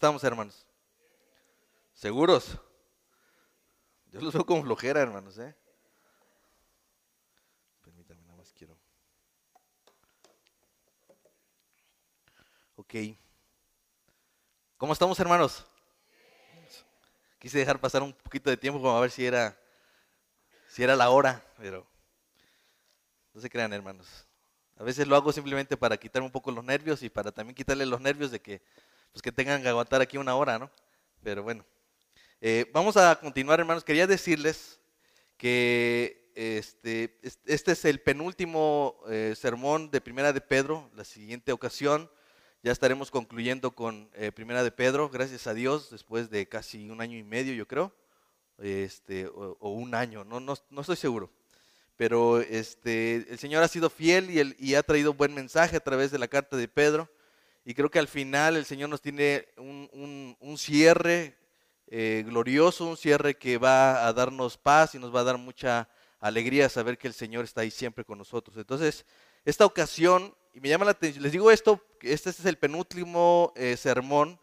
estamos, hermanos? ¿Seguros? Yo los veo con flojera, hermanos, ¿eh? Permítame, nada más quiero. Ok. ¿Cómo estamos, hermanos? Quise dejar pasar un poquito de tiempo como a ver si era, si era la hora, pero no se crean, hermanos. A veces lo hago simplemente para quitarme un poco los nervios y para también quitarle los nervios de que, pues, que tengan que aguantar aquí una hora, ¿no? Pero bueno. Eh, vamos a continuar, hermanos. Quería decirles que este, este es el penúltimo eh, sermón de Primera de Pedro. La siguiente ocasión ya estaremos concluyendo con eh, Primera de Pedro, gracias a Dios, después de casi un año y medio, yo creo, este, o, un año, no, no, no, estoy seguro. Pero este, el Señor ha sido fiel y, y ha traído buen mensaje a través de la carta de Pedro. Y creo que al final el Señor nos tiene un, un, un cierre eh, glorioso, un cierre que va a darnos paz y nos va a dar mucha alegría saber que el Señor está ahí siempre con nosotros. Entonces, esta ocasión, y me llama la atención, les digo esto, este es el penúltimo eh, sermón,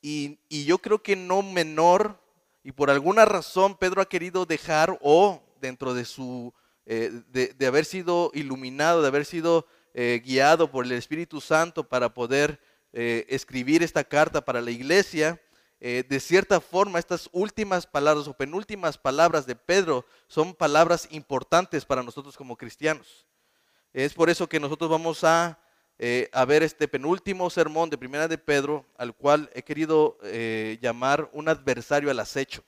y, yo creo que no menor, y por alguna razón Pedro ha querido dejar, o dentro de su, eh, de, haber sido iluminado, de haber sido guiado por el Espíritu Santo para poder escribir esta carta para la iglesia, eh, de cierta forma, estas últimas palabras o penúltimas palabras de Pedro son palabras importantes para nosotros como cristianos. Es por eso que nosotros vamos a, eh, ver este penúltimo sermón de Primera de Pedro, al cual he querido eh, llamar un adversario al acecho.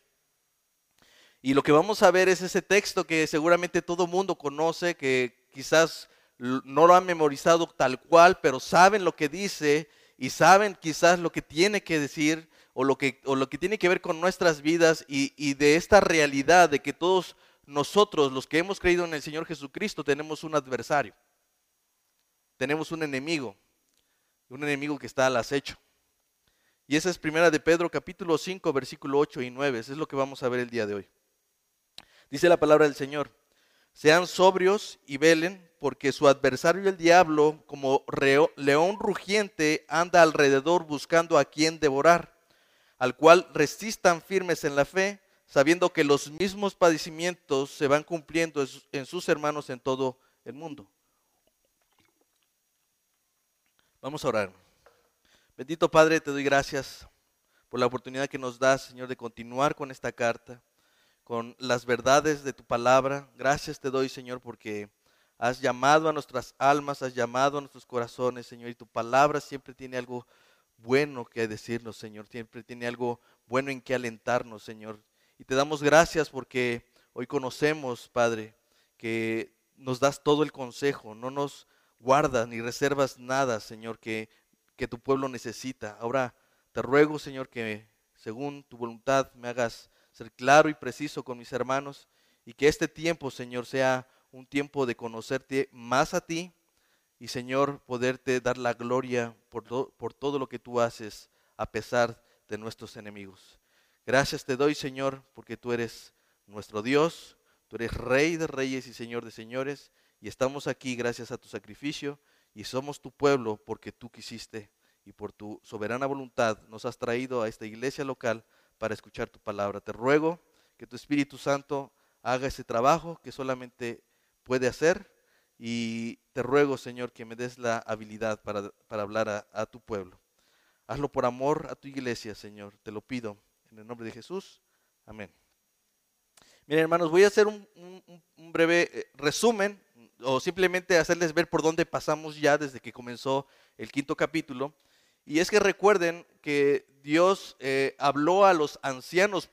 Y lo que vamos a ver es ese texto que seguramente todo mundo conoce, que quizás no lo han memorizado tal cual, pero saben lo que dice y saben quizás lo que tiene que decir o lo que, o lo que tiene que ver con nuestras vidas y, y de esta realidad de que todos nosotros, los que hemos creído en el Señor Jesucristo, tenemos un adversario, tenemos un enemigo, un enemigo que está al acecho. Y esa es primera de Pedro capítulo 5, versículo 8 y 9, eso es lo que vamos a ver el día de hoy. Dice la palabra del Señor, sean sobrios y velen, porque su adversario el diablo, como león rugiente, anda alrededor buscando a quien devorar al cual resistan firmes en la fe, sabiendo que los mismos padecimientos se van cumpliendo en sus hermanos en todo el mundo. Vamos a orar. Bendito Padre, te doy gracias por la oportunidad que nos das, Señor, de continuar con esta carta, con las verdades de tu palabra. Gracias te doy, Señor, porque has llamado a nuestras almas, has llamado a nuestros corazones, Señor, y tu palabra siempre tiene algo bueno que decirnos, Señor. Siempre tiene algo bueno en que alentarnos, Señor. Y te damos gracias porque hoy conocemos, Padre, que nos das todo el consejo, no nos guardas ni reservas nada, Señor, que, que tu pueblo necesita. Ahora te ruego, Señor, que según tu voluntad me hagas ser claro y preciso con mis hermanos y que este tiempo, Señor, sea un tiempo de conocerte más a ti y Señor, poderte dar la gloria por, por todo lo que tú haces a pesar de nuestros enemigos. Gracias te doy, Señor, porque tú eres nuestro Dios, tú eres Rey de reyes y Señor de señores, y estamos aquí gracias a tu sacrificio, y somos tu pueblo porque tú quisiste y por tu soberana voluntad nos has traído a esta iglesia local para escuchar tu palabra. Te ruego que tu Espíritu Santo haga ese trabajo que solamente puede hacer y te ruego, Señor, que me des la habilidad para, hablar a, tu pueblo. Hazlo por amor a tu iglesia, Señor. Te lo pido en el nombre de Jesús. Amén. Miren, hermanos, voy a hacer un, breve eh, resumen o simplemente hacerles ver por dónde pasamos ya desde que comenzó el quinto capítulo. Y es que recuerden que Dios eh, habló a los ancianos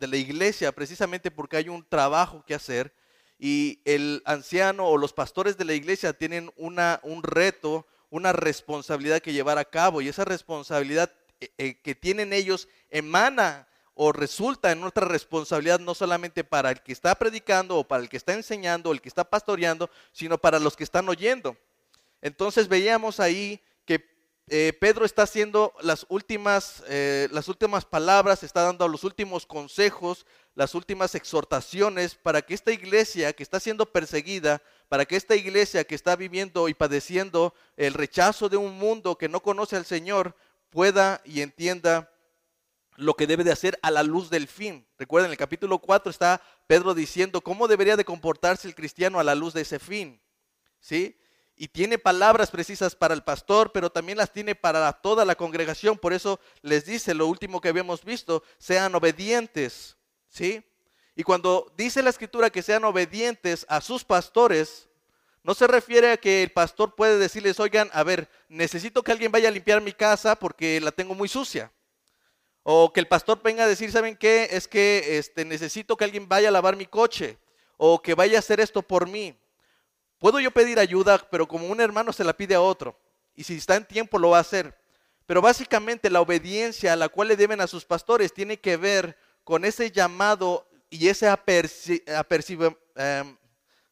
de la iglesia precisamente porque hay un trabajo que hacer y el anciano o los pastores de la iglesia tienen una, un reto, una responsabilidad que llevar a cabo y esa responsabilidad eh, eh, que tienen ellos emana o resulta en otra responsabilidad no solamente para el que está predicando o para el que está enseñando o el que está pastoreando, sino para los que están oyendo. Entonces veíamos ahí eh, Pedro está haciendo las últimas, las últimas palabras, está dando los últimos consejos las últimas exhortaciones para que esta iglesia que está siendo perseguida, para que esta iglesia que está viviendo y padeciendo el rechazo de un mundo que no conoce al Señor, pueda y entienda lo que debe de hacer a la luz del fin. Recuerden, en el capítulo 4 está Pedro diciendo cómo debería de comportarse el cristiano a la luz de ese fin. ¿Sí? Y tiene palabras precisas para el pastor, pero también las tiene para toda la congregación. Por eso les dice lo último que habíamos visto, sean obedientes. ¿Sí? Y cuando dice la escritura que sean obedientes a sus pastores, no se refiere a que el pastor puede decirles, oigan, a ver, necesito que alguien vaya a limpiar mi casa porque la tengo muy sucia. O que el pastor venga a decir, ¿saben qué? Es que este, necesito que alguien vaya a lavar mi coche. O que vaya a hacer esto por mí. Puedo yo pedir ayuda, pero como un hermano se la pide a otro. Y si está en tiempo lo va a hacer. Pero básicamente la obediencia a la cual le deben a sus pastores tiene que ver con ese llamado y ese apercibir, em,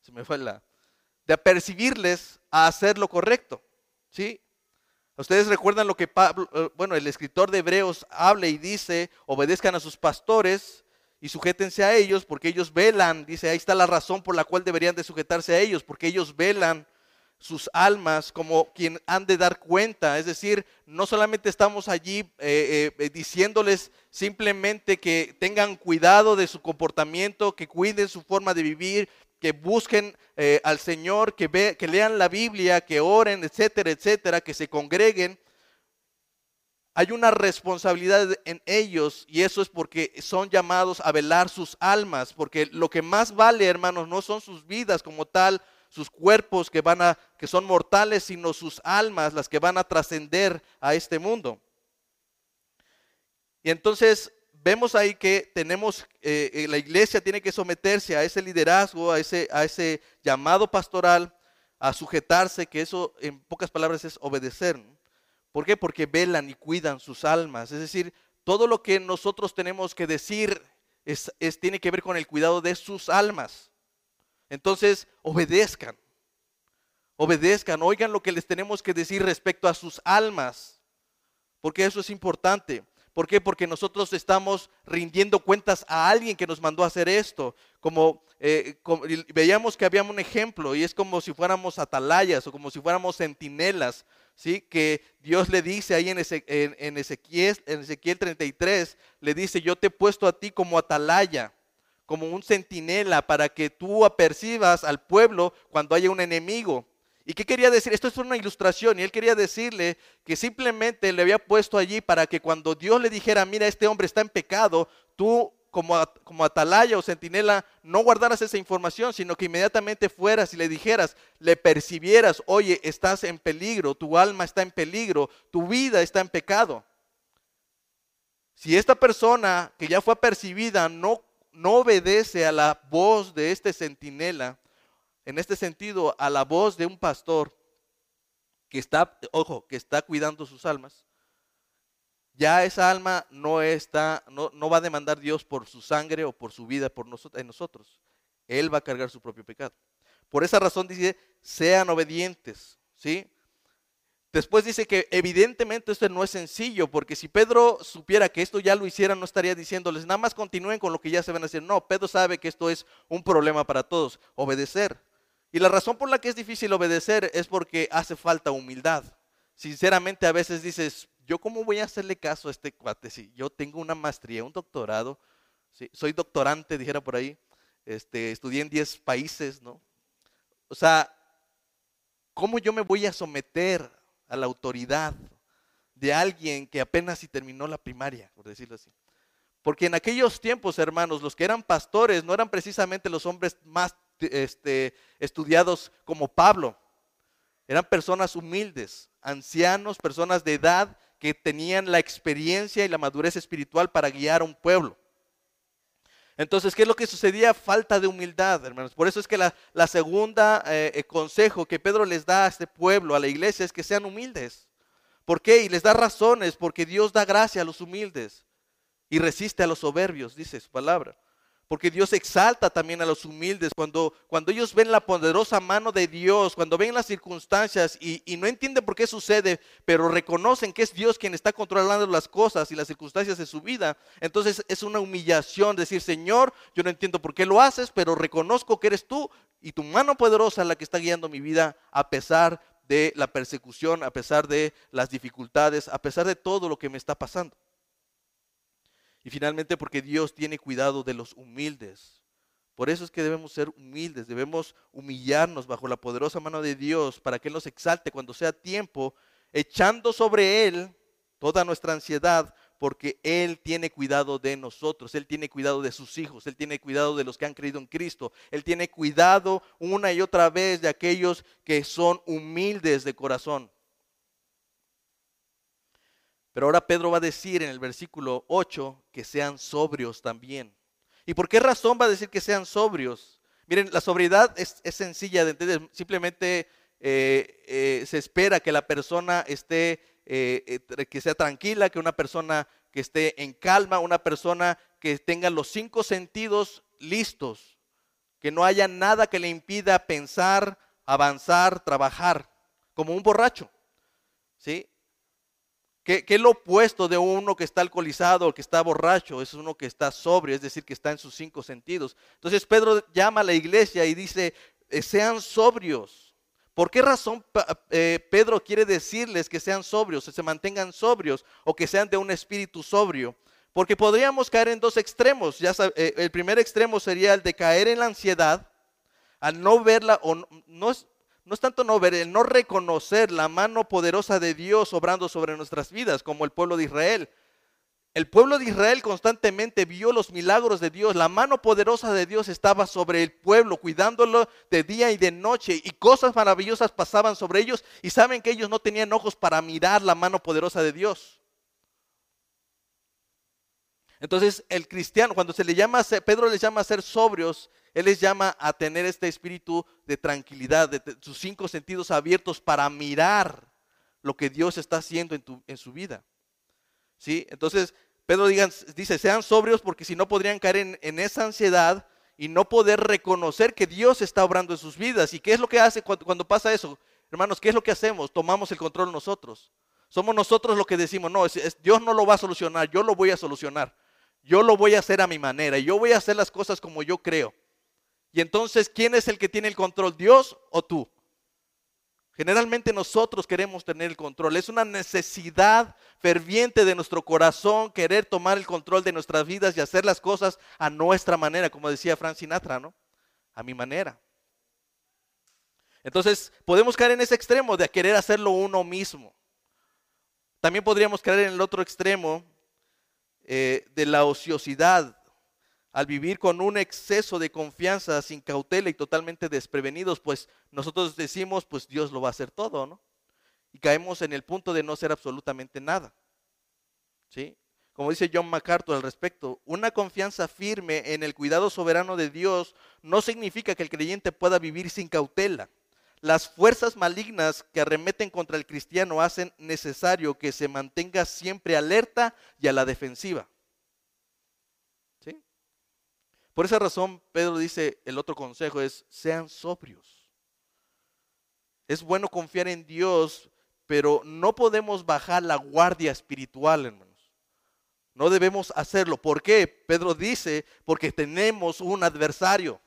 se me fue la, de apercibirles a hacer lo correcto. ¿Sí? Ustedes recuerdan lo que Pablo, eh, bueno, el escritor de Hebreos habla y dice, obedezcan a sus pastores y sujétense a ellos porque ellos velan, dice, ahí está la razón por la cual deberían de sujetarse a ellos, porque ellos velan sus almas como quien han de dar cuenta. Es decir, no solamente estamos allí eh, eh, diciéndoles simplemente que tengan cuidado de su comportamiento, que cuiden su forma de vivir, que busquen eh, al Señor, que, ve, que lean la Biblia, que oren, etcétera, etcétera, que se congreguen. Hay una responsabilidad en ellos y eso es porque son llamados a velar sus almas, porque lo que más vale, hermanos, no son sus vidas como tal, sus cuerpos que van a que son mortales, sino sus almas las que van a trascender a este mundo. Y entonces vemos ahí que tenemos, eh, eh, la iglesia tiene que someterse a ese liderazgo, a ese, a ese llamado pastoral, a sujetarse, que eso en pocas palabras es obedecer. ¿Por qué? Porque velan y cuidan sus almas. Es decir, todo lo que nosotros tenemos que decir es, tiene que ver con el cuidado de sus almas. Entonces, obedezcan. Obedezcan, oigan lo que les tenemos que decir respecto a sus almas. Porque eso es importante. ¿Por qué? Porque nosotros estamos rindiendo cuentas a alguien que nos mandó a hacer esto. Como, eh, veíamos que había un ejemplo y es como si fuéramos atalayas o como si fuéramos centinelas, ¿sí? Que Dios le dice ahí en, en, Ezequiel, en Ezequiel 33, le dice, yo te he puesto a ti como atalaya, como un centinela para que tú apercibas al pueblo cuando haya un enemigo. ¿Y qué quería decir? Esto es una ilustración y él quería decirle que simplemente le había puesto allí para que cuando Dios le dijera, mira, este hombre está en pecado, tú como, como atalaya o centinela no guardaras esa información, sino que inmediatamente fueras y le dijeras, le percibieras, oye, estás en peligro, tu alma está en peligro, tu vida está en pecado. Si esta persona que ya fue percibida no, no obedece a la voz de este centinela, en este sentido a la voz de un pastor que está, ojo, que está cuidando sus almas, ya esa alma no está, no, no va a demandar Dios por su sangre o por su vida por nosotros, en nosotros. Él va a cargar su propio pecado. Por esa razón dice, sean obedientes, ¿sí? Después dice que evidentemente esto no es sencillo, porque si Pedro supiera que esto ya lo hiciera, no estaría diciéndoles, nada más continúen con lo que ya se van a hacer. No, Pedro sabe que esto es un problema para todos, obedecer. Y la razón por la que es difícil obedecer es porque hace falta humildad. Sinceramente a veces dices, ¿yo cómo voy a hacerle caso a este cuate? Si yo tengo una maestría, un doctorado, soy doctorante, dijera por ahí, este, estudié en 10 países, ¿no? O sea, ¿cómo yo me voy a someter a la autoridad de alguien que apenas si terminó la primaria, por decirlo así? Porque en aquellos tiempos, hermanos, los que eran pastores no eran precisamente los hombres más este, estudiados como Pablo. Eran personas humildes, ancianos, personas de edad que tenían la experiencia y la madurez espiritual para guiar a un pueblo. Entonces, ¿qué es lo que sucedía? Falta de humildad, hermanos. Por eso es que la, segunda eh, eh, consejo que Pedro les da a este pueblo, a la iglesia, es que sean humildes. ¿Por qué? Y les da razones, porque Dios da gracia a los humildes y resiste a los soberbios, dice su palabra. Porque Dios exalta también a los humildes. Cuando, cuando ellos ven la poderosa mano de Dios, cuando ven las circunstancias y, y, no entienden por qué sucede, pero reconocen que es Dios quien está controlando las cosas y las circunstancias de su vida, entonces es una humillación decir, Señor, yo no entiendo por qué lo haces, pero reconozco que eres tú y tu mano poderosa la que está guiando mi vida a pesar de la persecución, a pesar de las dificultades, a pesar de todo lo que me está pasando. Y finalmente porque Dios tiene cuidado de los humildes. Por eso es que debemos ser humildes, debemos humillarnos bajo la poderosa mano de Dios para que Él nos exalte cuando sea tiempo, echando sobre Él toda nuestra ansiedad, porque Él tiene cuidado de nosotros, Él tiene cuidado de sus hijos, Él tiene cuidado de los que han creído en Cristo, Él tiene cuidado una y otra vez de aquellos que son humildes de corazón. Pero ahora Pedro va a decir en el versículo 8 que sean sobrios también. ¿Y por qué razón va a decir que sean sobrios? Miren, la sobriedad es, sencilla simplemente eh, eh, se espera que la persona esté eh, que sea tranquila, que una persona que esté en calma, una persona que tenga los cinco sentidos listos, que no haya nada que le impida pensar, avanzar, trabajar, como un borracho. ¿Sí? ¿Qué, es lo opuesto de uno que está alcoholizado que está borracho? Es uno que está sobrio, es decir, que está en sus cinco sentidos. Entonces Pedro llama a la iglesia y dice, eh, sean sobrios. ¿Por qué razón eh, Pedro quiere decirles que sean sobrios, que se mantengan sobrios o que sean de un espíritu sobrio? Porque podríamos caer en dos extremos. Ya eh, el primer extremo sería el de caer en la ansiedad, al no verla, o no, es, no es tanto no ver, el no reconocer la mano poderosa de Dios obrando sobre nuestras vidas, como el pueblo de Israel. El pueblo de Israel constantemente vio los milagros de Dios. La mano poderosa de Dios estaba sobre el pueblo, cuidándolo de día y de noche. Y cosas maravillosas pasaban sobre ellos. Y saben que ellos no tenían ojos para mirar la mano poderosa de Dios. Entonces el cristiano, cuando se le llama, Pedro les llama a ser sobrios, él les llama a tener este espíritu de tranquilidad, de sus cinco sentidos abiertos para mirar lo que Dios está haciendo en, tu, en su vida. ¿Sí? Entonces, Pedro dice, sean sobrios porque si no podrían caer en, esa ansiedad y no poder reconocer que Dios está obrando en sus vidas. ¿Y qué es lo que hace cuando, pasa eso? Hermanos, ¿qué es lo que hacemos? Tomamos el control nosotros. Somos nosotros los que decimos, no, Dios no lo va a solucionar, yo lo voy a solucionar. Yo lo voy a hacer a mi manera, yo voy a hacer las cosas como yo creo. Y entonces, ¿quién es el que tiene el control? ¿Dios o tú? Generalmente nosotros queremos tener el control. Es una necesidad ferviente de nuestro corazón querer tomar el control de nuestras vidas y hacer las cosas a nuestra manera, como decía Frank Sinatra, ¿no? A mi manera. Entonces, podemos caer en ese extremo de querer hacerlo uno mismo. También podríamos caer en el otro extremo eh, de la ociosidad, al vivir con un exceso de confianza, sin cautela y totalmente desprevenidos, pues nosotros decimos, pues Dios lo va a hacer todo, ¿no? Y caemos en el punto de no ser absolutamente nada. ¿Sí? Como dice John MacArthur al respecto, una confianza firme en el cuidado soberano de Dios no significa que el creyente pueda vivir sin cautela. Las fuerzas malignas que arremeten contra el cristiano hacen necesario que se mantenga siempre alerta y a la defensiva. Por esa razón, Pedro dice, el otro consejo es, sean sobrios. Es bueno confiar en Dios, pero no podemos bajar la guardia espiritual, hermanos. No debemos hacerlo. ¿Por qué? Pedro dice, porque tenemos un adversario.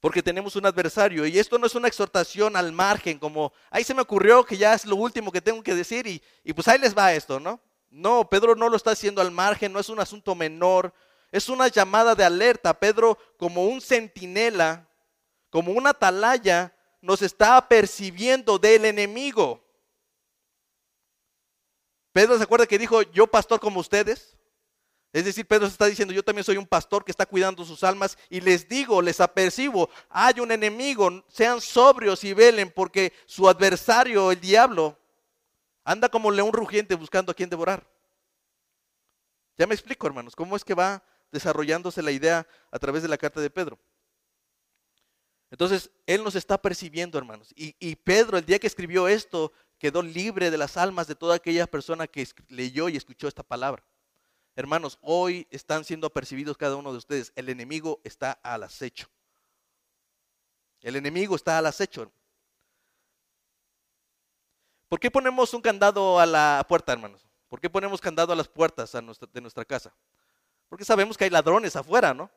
Porque tenemos un adversario. Y esto no es una exhortación al margen, como, ahí se me ocurrió que ya es lo último que tengo que decir y, y pues ahí les va esto, ¿no? No, Pedro no lo está haciendo al margen, no es un asunto menor, es una llamada de alerta. Pedro, como un centinela, como una atalaya, nos está percibiendo del enemigo. Pedro se acuerda que dijo, yo pastor como ustedes. Es decir, Pedro está diciendo, yo también soy un pastor que está cuidando sus almas y les digo, les apercibo, hay un enemigo, sean sobrios y velen porque su adversario, el diablo, anda como león rugiente buscando a quien devorar. Ya me explico, hermanos, cómo es que va desarrollándose la idea a través de la carta de Pedro. Entonces, Él nos está percibiendo, hermanos. Y, Pedro, el día que escribió esto, quedó libre de las almas de toda aquella persona que leyó y escuchó esta palabra. Hermanos, hoy están siendo percibidos cada uno de ustedes. El enemigo está al acecho. El enemigo está al acecho. ¿Por qué ponemos un candado a la puerta, hermanos? ¿Por qué ponemos candado a las puertas de nuestra casa? Porque sabemos que hay ladrones afuera, ¿no?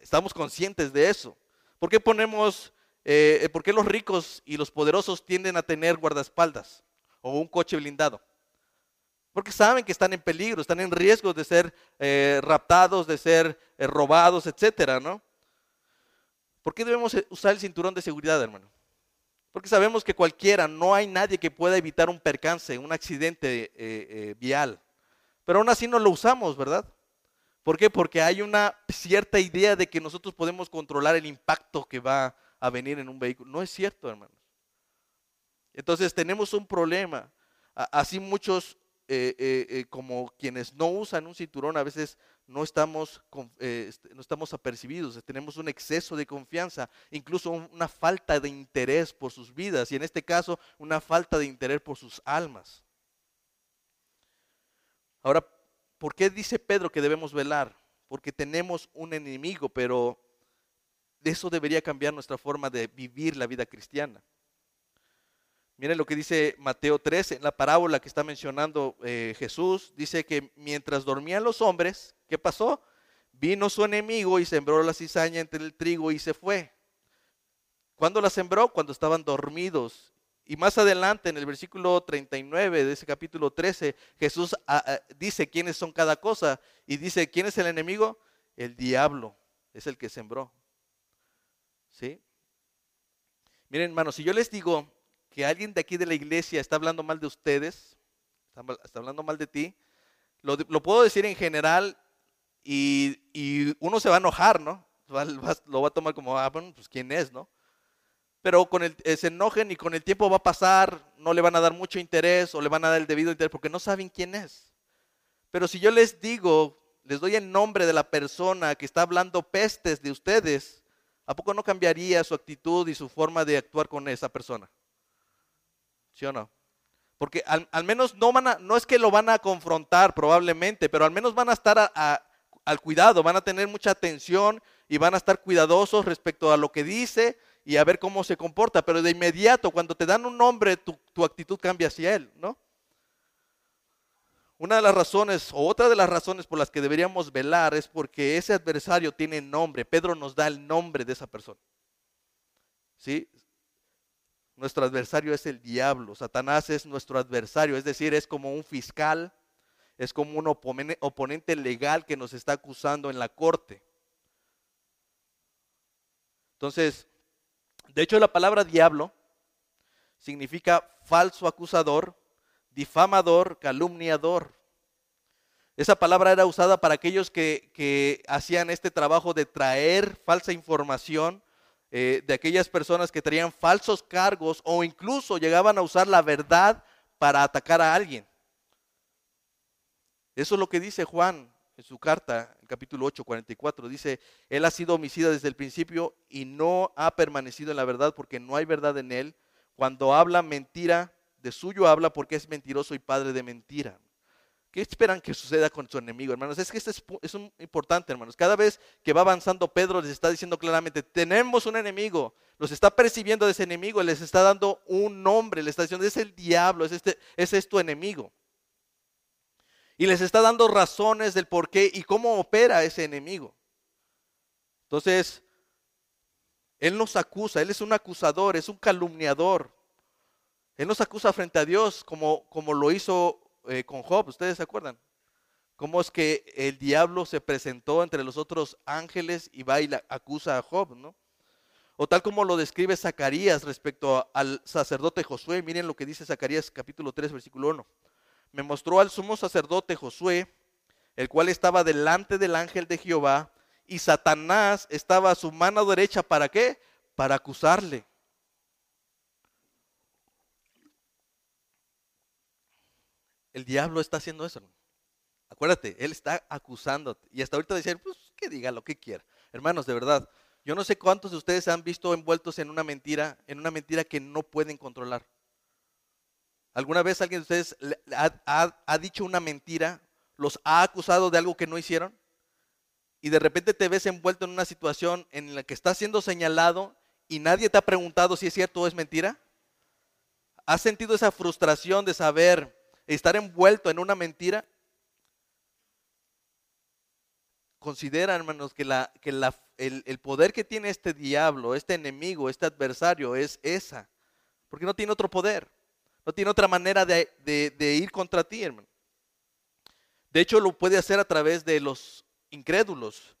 Estamos conscientes de eso. ¿Por qué ponemos eh, ¿por qué los ricos y los poderosos tienden a tener guardaespaldas o un coche blindado? Porque saben que están en peligro, están en riesgo de ser eh, raptados, de ser eh, robados, etcétera, ¿no? ¿Por qué debemos usar el cinturón de seguridad, hermano? Porque sabemos que cualquiera, no hay nadie que pueda evitar un percance, un accidente vial. Pero aún así no lo usamos, ¿verdad? ¿Por qué? Porque hay una cierta idea de que nosotros podemos controlar el impacto que va a venir en un vehículo. No es cierto, hermanos. Entonces tenemos un problema. Así muchos, eh, eh, eh, como quienes no usan un cinturón, a veces no estamos, este, no estamos apercibidos, tenemos un exceso de confianza, incluso una falta de interés por sus vidas y en este caso una falta de interés por sus almas. Ahora, ¿por qué dice Pedro que debemos velar? Porque tenemos un enemigo, pero eso debería cambiar nuestra forma de vivir la vida cristiana. Miren lo que dice Mateo 13, en la parábola que está mencionando eh, Jesús, dice que mientras dormían los hombres, ¿qué pasó? Vino su enemigo y sembró la cizaña entre el trigo y se fue. ¿Cuándo la sembró? Cuando estaban dormidos y más adelante, en el versículo 39 de ese capítulo 13, Jesús ah, ah, dice quiénes son cada cosa y dice, ¿quién es el enemigo? El diablo, es el que sembró. ¿Sí? Miren, hermanos, si yo les digo que alguien de aquí de la iglesia está hablando mal de ustedes, está, hablando mal de ti, lo, puedo decir en general y, uno se va a enojar, ¿no? lo va a tomar como, ah, bueno, pues quién es, ¿no? pero con el, eh, se enojen y con el tiempo va a pasar, no le van a dar mucho interés o le van a dar el debido interés porque no saben quién es. Pero si yo les digo, les doy el nombre de la persona que está hablando pestes de ustedes, ¿a poco no cambiaría su actitud y su forma de actuar con esa persona? ¿Sí o no? Porque al, menos no, van a, no es que lo van a confrontar probablemente, pero al menos van a estar al cuidado, van a tener mucha atención y van a estar cuidadosos respecto a lo que dice y a ver cómo se comporta, pero de inmediato cuando te dan un nombre, tu, actitud cambia hacia él, ¿no? Una de las razones, o otra de las razones por las que deberíamos velar es porque ese adversario tiene nombre. Pedro nos da el nombre de esa persona. ¿Sí? Nuestro adversario es el diablo. Satanás es nuestro adversario, es decir, es como un fiscal, es como un oponente legal que nos está acusando en la corte. Entonces, de hecho, la palabra diablo significa falso acusador, difamador, calumniador. Esa palabra era usada para aquellos que, hacían este trabajo de traer falsa información, eh, de aquellas personas que traían falsos cargos o incluso llegaban a usar la verdad para atacar a alguien. Eso es lo que dice Juan en su carta, en capítulo 8, 44, dice, Él ha sido homicida desde el principio y no ha permanecido en la verdad porque no hay verdad en Él. Cuando habla mentira, de suyo habla porque es mentiroso y padre de mentira. ¿Qué esperan que suceda con su enemigo, hermanos? Es que esto es, es importante, hermanos. Cada vez que va avanzando Pedro les está diciendo claramente, tenemos un enemigo, los está percibiendo de ese enemigo, les está dando un nombre, les está diciendo, es el diablo, es, este, ese es tu enemigo. Y les está dando razones del por qué y cómo opera ese enemigo. Entonces, Él nos acusa, Él es un acusador, es un calumniador. Él nos acusa frente a Dios como, como lo hizo eh, con Job, ¿ustedes se acuerdan? Cómo es que el diablo se presentó entre los otros ángeles y va y la acusa a Job, ¿no? O tal como lo describe Zacarías respecto al sacerdote Josué. Miren lo que dice Zacarías capítulo 3, versículo 1 me mostró al sumo sacerdote Josué, el cual estaba delante del ángel de Jehová, y Satanás estaba a su mano derecha, ¿para qué? Para acusarle. El diablo está haciendo eso. Acuérdate, él está acusándote. Y hasta ahorita decir, pues que diga lo que quiera. Hermanos, de verdad, yo no sé cuántos de ustedes se han visto envueltos en una mentira, en una mentira que no pueden controlar. ¿Alguna vez alguien de ustedes ha, dicho una mentira? ¿Los ha acusado de algo que no hicieron? Y de repente te ves envuelto en una situación en la que estás siendo señalado y nadie te ha preguntado si es cierto o es mentira. ¿Has sentido esa frustración de saber estar envuelto en una mentira? considera, hermanos, que, la, que la, el, el poder que tiene este diablo, este enemigo, este adversario, es esa. Porque no tiene otro poder. No tiene otra manera de, de- de ir contra ti, hermano. De hecho, lo puede hacer a través de los incrédulos.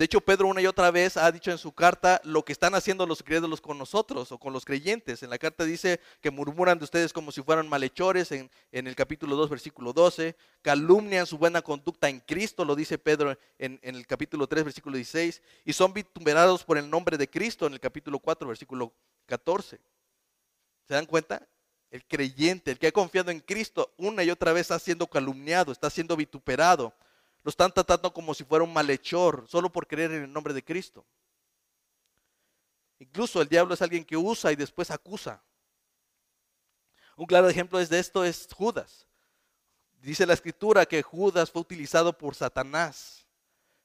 De hecho, Pedro una y otra vez ha dicho en su carta lo que están haciendo los incrédulos con nosotros o con los creyentes. En la carta dice que murmuran de ustedes como si fueran malhechores en, el capítulo 2, versículo 12. Calumnian su buena conducta en Cristo, lo dice Pedro en, en el capítulo 3, versículo 16. Y son vituperados por el nombre de Cristo en el capítulo 4, versículo 14. ¿Se dan cuenta? El creyente, el que ha confiado en Cristo, una y otra vez está siendo calumniado, está siendo vituperado. Lo están tratando como si fuera un malhechor, solo por creer en el nombre de Cristo. Incluso el diablo es alguien que usa y después acusa. Un claro ejemplo de esto es Judas. Dice la escritura que Judas fue utilizado por Satanás,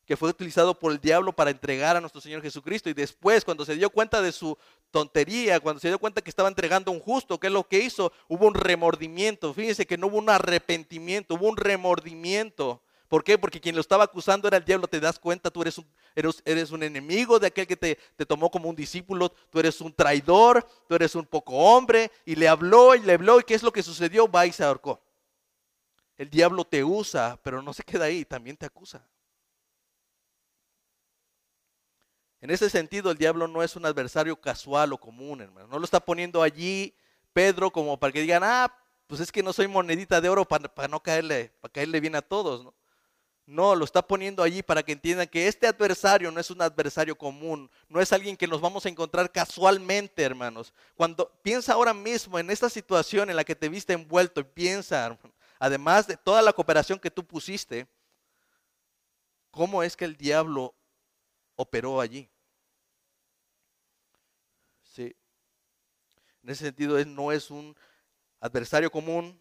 que fue utilizado por el diablo para entregar a nuestro Señor Jesucristo. Y después, cuando se dio cuenta de su tontería, cuando se dio cuenta que estaba entregando a un justo, ¿qué es lo que hizo? Hubo un remordimiento. Fíjense que no hubo un arrepentimiento, hubo un remordimiento. ¿Por qué? Porque quien lo estaba acusando era el diablo, te das cuenta, tú eres un, enemigo de aquel que te, te tomó como un discípulo, tú eres un traidor, tú eres un poco hombre, y le habló y le habló, y ¿qué es lo que sucedió? Va y se ahorcó. El diablo te usa, pero no se queda ahí, también te acusa. En ese sentido, el diablo no es un adversario casual o común, hermano. No lo está poniendo allí Pedro como para que digan, ah, pues es que no soy monedita de oro para, para no caerle, para caerle bien a todos, ¿no? No, lo está poniendo allí para que entiendan que este adversario no es un adversario común, no es alguien que nos vamos a encontrar casualmente, hermanos. Cuando piensa ahora mismo en esta situación en la que te viste envuelto y piensa, además de toda la cooperación que tú pusiste, ¿cómo es que el diablo operó allí? Sí. En ese sentido, no es un adversario común.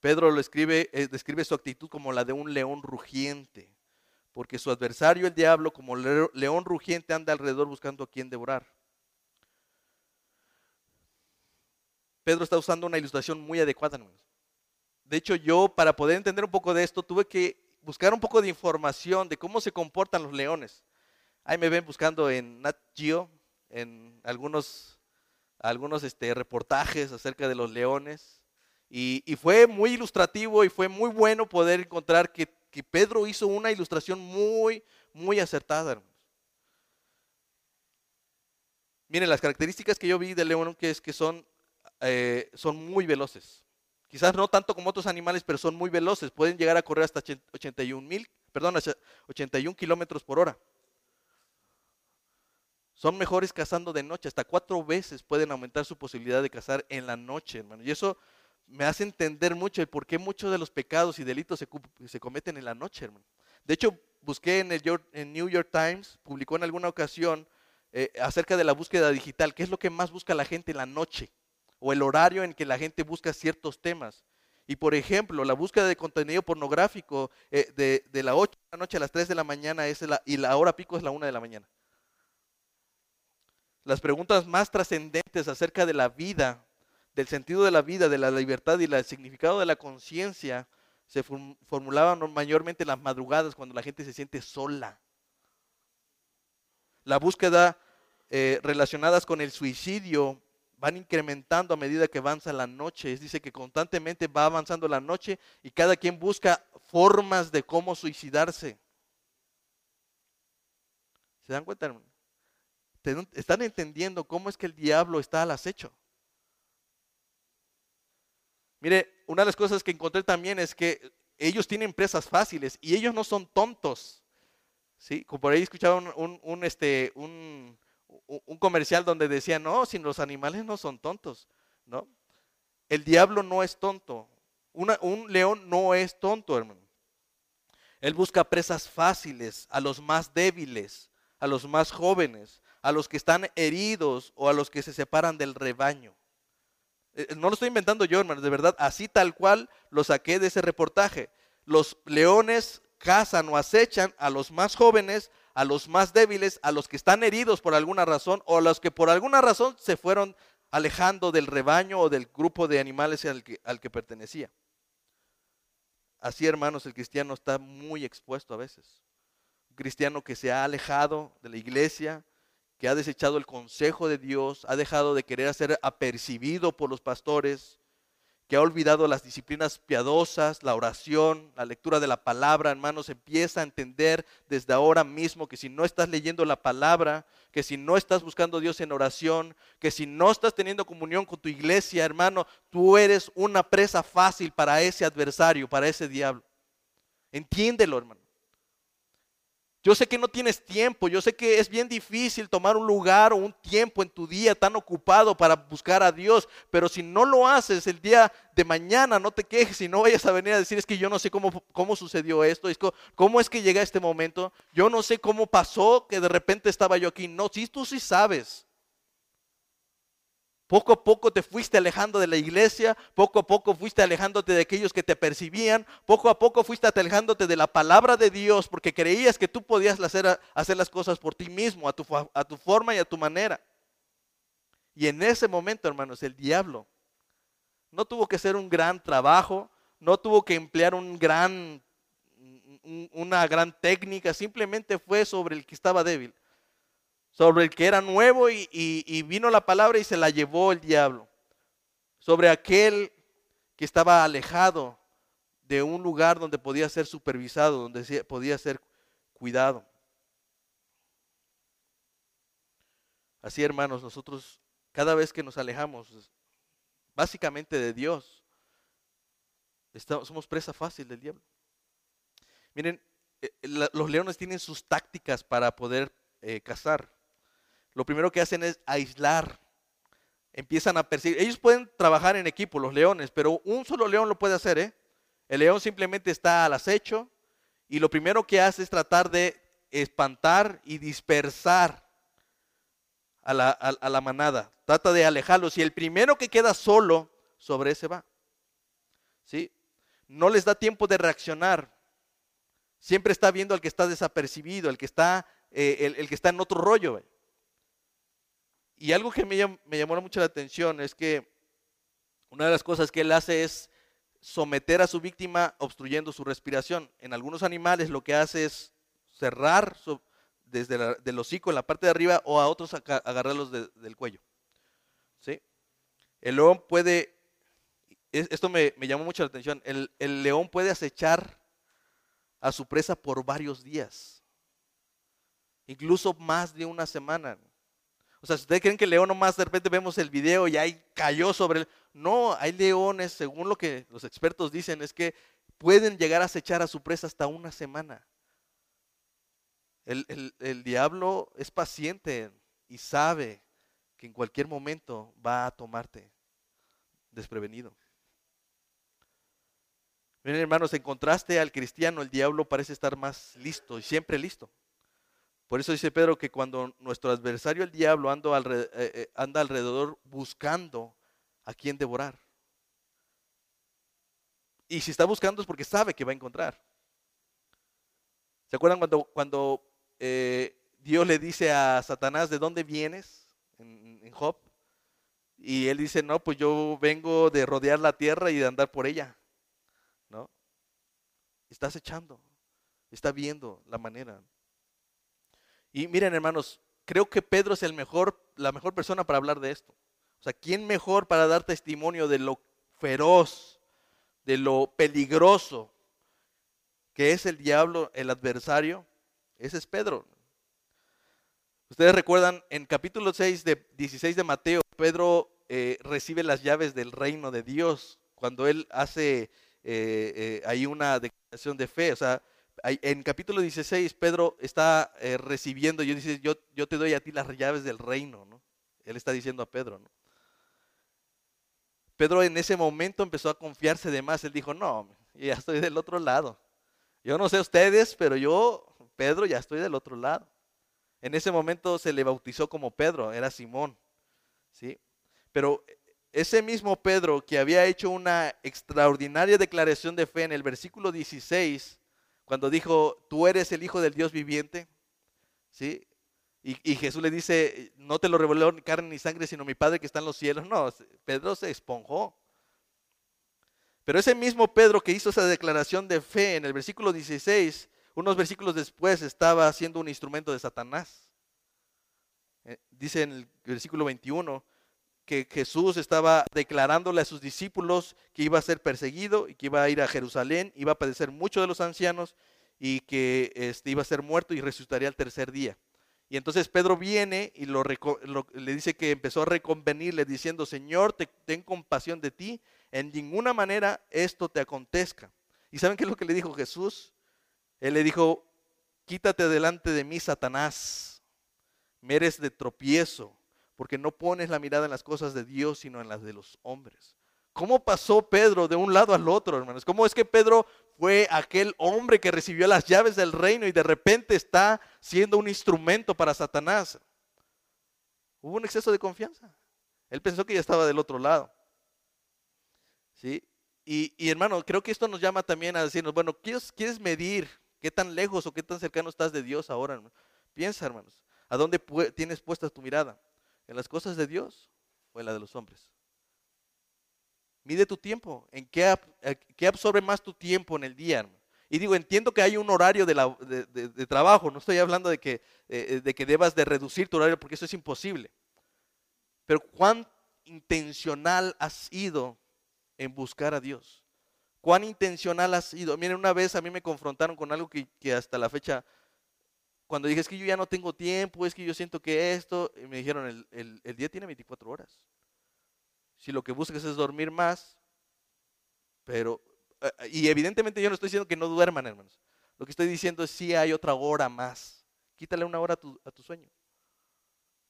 Pedro lo escribe, eh, describe su actitud como la de un león rugiente, porque su adversario, el diablo, como le- león rugiente, anda alrededor buscando a quien devorar. Pedro está usando una ilustración muy adecuada. De hecho, yo para poder entender un poco de esto, tuve que buscar un poco de información de cómo se comportan los leones. Ahí me ven buscando en Nat Geo, en algunos, algunos este, reportajes acerca de los leones. Y, fue muy ilustrativo y fue muy bueno poder encontrar que, Pedro hizo una ilustración muy, muy acertada. Miren, las características que yo vi del león que es que son, eh, son muy veloces. Quizás no tanto como otros animales, pero son muy veloces. Pueden llegar a correr hasta 81 mil, perdón, hasta 81 kilómetros por hora. Son mejores cazando de noche, hasta cuatro veces pueden aumentar su posibilidad de cazar en la noche, hermano. Y eso me hace entender mucho el por qué muchos de los pecados y delitos se, se cometen en la noche, hermano. De hecho, busqué en el New York Times, publicó en alguna ocasión eh, acerca de la búsqueda digital, qué es lo que más busca la gente en la noche o el horario en que la gente busca ciertos temas. Y por ejemplo, la búsqueda de contenido pornográfico eh, de, de la 8 de la noche a las 3 de la mañana es la, y la hora pico es la 1 de la mañana. Las preguntas más trascendentes acerca de la vida, del sentido de la vida, de la libertad y el significado de la conciencia se form- formulaban mayormente en las madrugadas cuando la gente se siente sola. La búsqueda eh, relacionadas con el suicidio van incrementando a medida que avanza la noche. Es- Dice que constantemente va avanzando la noche y cada quien busca formas de cómo suicidarse. ¿Se dan cuenta, Están entendiendo cómo es que el diablo está al acecho. Mire, una de las cosas que encontré también es que ellos tienen presas fáciles y ellos no son tontos. ¿sí? Como por ahí escuchaba un, un- este, un, un- comercial donde decía, no, si los animales no son tontos, ¿no? El diablo no es tonto. Un león no es tonto, hermano. Él busca presas fáciles a los más débiles, a los más jóvenes, a los que están heridos o a los que se separan del rebaño. Eh, No lo estoy inventando yo, hermano, de verdad, así tal cual lo saqué de ese reportaje. Los leones cazan o acechan a los más jóvenes, a los más débiles, a los que están heridos por alguna razón o a los que por alguna razón se fueron alejando del rebaño o del grupo de animales al que, al que pertenecía. Así, hermanos, el cristiano está muy expuesto a veces. cristiano que se ha alejado de la iglesia, que ha desechado el consejo de Dios, ha dejado de querer ser apercibido por los pastores, que ha olvidado las disciplinas piadosas, la oración, la lectura de la palabra, hermanos, empieza a entender desde ahora mismo que si no estás leyendo la palabra, que si no estás buscando a Dios en oración, que si no estás teniendo comunión con tu iglesia, hermano, tú eres una presa fácil para ese adversario, para ese diablo. Entiéndelo, hermano. Yo sé que no tienes tiempo, yo sé que es bien difícil tomar un lugar o un tiempo en tu día tan ocupado para buscar a Dios, pero si no lo haces el día de mañana, no te quejes y no vayas a venir a decir es que yo no sé cómo, cómo sucedió esto, cómo es que llegué a este momento, yo no sé cómo pasó que de repente estaba yo aquí. No, si tú sí sabes. Poco a poco te fuiste alejando de la iglesia, poco a poco fuiste alejándote de aquellos que te percibían, poco a poco fuiste alejándote de la palabra de Dios porque creías que tú podías hacer, hacer las cosas por ti mismo, a tu, a tu forma y a tu manera. Y en ese momento, hermanos, el diablo no tuvo que hacer un gran trabajo, no tuvo que emplear una gran técnica, simplemente fue sobre el que estaba débil sobre el que era nuevo y, vino la palabra y se la llevó el diablo, sobre aquel que estaba alejado de un lugar donde podía ser supervisado, donde podía ser cuidado. Así, hermanos, nosotros cada vez que nos alejamos, básicamente de Dios, somos presa fácil del diablo. Miren, eh, los leones tienen sus tácticas para poder eh, cazar lo primero que hacen es aislar. Empiezan a perseguir. Ellos pueden trabajar en equipo, los leones, pero un solo león lo puede hacer. ¿eh? El león simplemente está al acecho y lo primero que hace es tratar de espantar y dispersar a la, manada. Trata de alejarlos y el primero que queda solo, sobre ese va. ¿Sí? No les da tiempo de reaccionar. Siempre está viendo al que está desapercibido, el que está, eh, el, que está en otro rollo. Y algo que me, llamó mucho la atención es que una de las cosas que él hace es someter a su víctima obstruyendo su respiración. En algunos animales lo que hace es cerrar desde el hocico en la parte de arriba o a otros agarrarlos del cuello. ¿Sí? El león puede, esto me, llamó mucho la atención, el león puede acechar a su presa por varios días, incluso más de una semana. O sea, si ustedes creen que el león nomás de repente vemos el video y ahí cayó sobre él. No, hay leones, según lo que los expertos dicen, es que pueden llegar a acechar a su presa hasta una semana. El, el diablo es paciente y sabe que en cualquier momento va a tomarte desprevenido. Miren hermanos, en contraste al cristiano, el diablo parece estar más listo y siempre listo. Por eso dice Pedro que cuando nuestro adversario el diablo eh, eh, anda alrededor, buscando a quien devorar. Y si está buscando es porque sabe que va a encontrar. ¿Se acuerdan cuando, cuando eh, Dios le dice a Satanás, ¿de dónde vienes? En, en, Job. Y él dice, no, pues yo vengo de rodear la tierra y de andar por ella. ¿No? Estás echando, está viendo la manera. Y miren, hermanos, creo que Pedro es el mejor, la mejor persona para hablar de esto. O sea, ¿quién mejor para dar testimonio de lo feroz, de lo peligroso que es el diablo, el adversario? Ese es Pedro. Ustedes recuerdan en capítulo 6 de 16 de Mateo, Pedro eh, recibe las llaves del reino de Dios cuando él hace eh, eh, ahí una declaración de fe. O sea, en capítulo 16, Pedro está eh, recibiendo, yo, dice, yo, yo te doy a ti las llaves del reino, ¿no? Él está diciendo a Pedro. Pedro en ese momento empezó a confiarse de más. Él dijo, no, ya estoy del otro lado. Yo no sé ustedes, pero yo, Pedro, ya estoy del otro lado. En ese momento se le bautizó como Pedro, era Simón. ¿sí? Pero ese mismo Pedro que había hecho una extraordinaria declaración de fe en el versículo 16, cuando dijo, tú eres el Hijo del Dios viviente, ¿sí? Y, Jesús le dice, no te lo reveló carne ni sangre, sino mi Padre que está en los cielos. No, Pedro se esponjó. Pero ese mismo Pedro que hizo esa declaración de fe en el versículo 16, Unos versículos después estaba siendo un instrumento de Satanás. Eh, dice en el versículo 21 que Jesús estaba declarándole a sus discípulos que iba a ser perseguido y que iba a ir a Jerusalén, iba a padecer mucho de los ancianos y que este, iba a ser muerto y resucitaría al tercer día. Y entonces Pedro viene y le dice que empezó a reconvenirle diciendo, Señor, te, ten compasión de ti, en ninguna manera esto te acontezca. ¿Y saben qué es lo que le dijo Jesús? Él le dijo, quítate delante de mí, Satanás, me eres de tropiezo porque no pones la mirada en las cosas de Dios, sino en las de los hombres. ¿Cómo pasó Pedro de un lado al otro, hermanos? ¿Cómo es que Pedro fue aquel hombre que recibió las llaves del reino y de repente está siendo un instrumento para Satanás? Hubo un exceso de confianza. Él pensó que ya estaba del otro lado. ¿Sí? Y, hermano, creo que esto nos llama también a decirnos, bueno, ¿quieres, ¿quieres medir qué tan lejos o qué tan cercano estás de Dios ahora? Piensa, hermanos, ¿a dónde tienes puesta tu mirada? ¿En las cosas de Dios o en la de los hombres? Mide tu tiempo. ¿En qué, qué absorbe más tu tiempo en el día? Y digo, entiendo que hay un horario de, trabajo. No estoy hablando de que, eh, de que debas de reducir tu horario porque eso es imposible. Pero ¿cuán intencional has sido en buscar a Dios? ¿Cuán intencional has sido? Miren, una vez a mí me confrontaron con algo que hasta la fecha cuando dije, es que yo ya no tengo tiempo, es que yo siento que esto, y me dijeron, el, día tiene 24 horas. Si lo que buscas es dormir más, pero, eh, y evidentemente yo no estoy diciendo que no duerman, hermanos. Lo que estoy diciendo es si hay otra hora más. Quítale una hora a tu, sueño.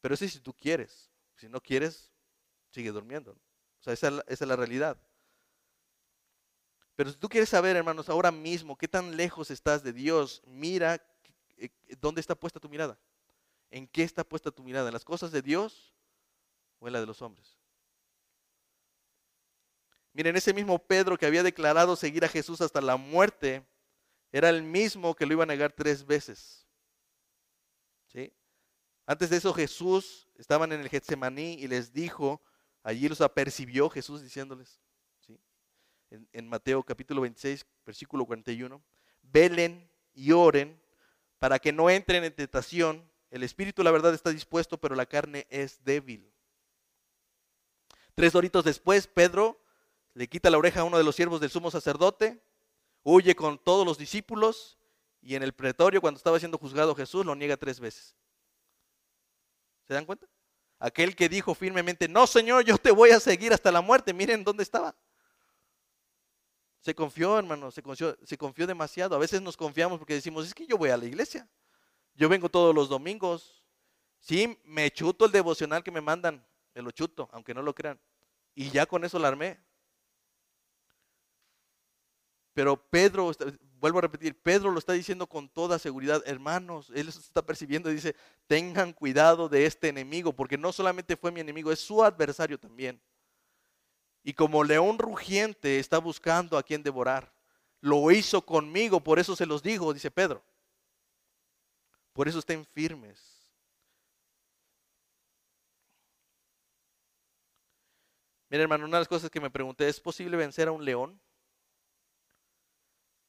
Pero eso es si tú quieres. Si no quieres, sigue durmiendo. O sea, esa, es la realidad. Pero si tú quieres saber, hermanos, ahora mismo qué tan lejos estás de Dios, mira eh, ¿dónde está puesta tu mirada? ¿En qué está puesta tu mirada? ¿En las cosas de Dios o en la de los hombres? Miren, ese mismo Pedro que había declarado seguir a Jesús hasta la muerte, era el mismo que lo iba a negar tres veces. ¿Sí? Antes de eso Jesús, estaban en el Getsemaní y les dijo, allí los apercibió Jesús diciéndoles, ¿sí? en, en Mateo capítulo 26, versículo 41, velen y oren para que no entren en tentación. El espíritu, la verdad, está dispuesto, pero la carne es débil. Tres doritos después, Pedro le quita la oreja a uno de los siervos del sumo sacerdote, huye con todos los discípulos y en el pretorio, cuando estaba siendo juzgado Jesús, lo niega tres veces. ¿Se dan cuenta? Aquel que dijo firmemente, no Señor, yo te voy a seguir hasta la muerte, miren dónde estaba. Se confió, hermano, se confió, se confió demasiado. A veces nos confiamos porque decimos, es que yo voy a la iglesia. Yo vengo todos los domingos. Sí, me chuto el devocional que me mandan, me lo chuto, aunque no lo crean. Y ya con eso la armé. Pero Pedro, vuelvo a repetir, Pedro lo está diciendo con toda seguridad, hermanos, él está percibiendo y dice, tengan cuidado de este enemigo, porque no solamente fue mi enemigo, es su adversario también. Y como león rugiente está buscando a quien devorar. Lo hizo conmigo, por eso se los digo, dice Pedro. Por eso estén firmes. Mira, hermano, una de las cosas que me pregunté, ¿es posible vencer a un león?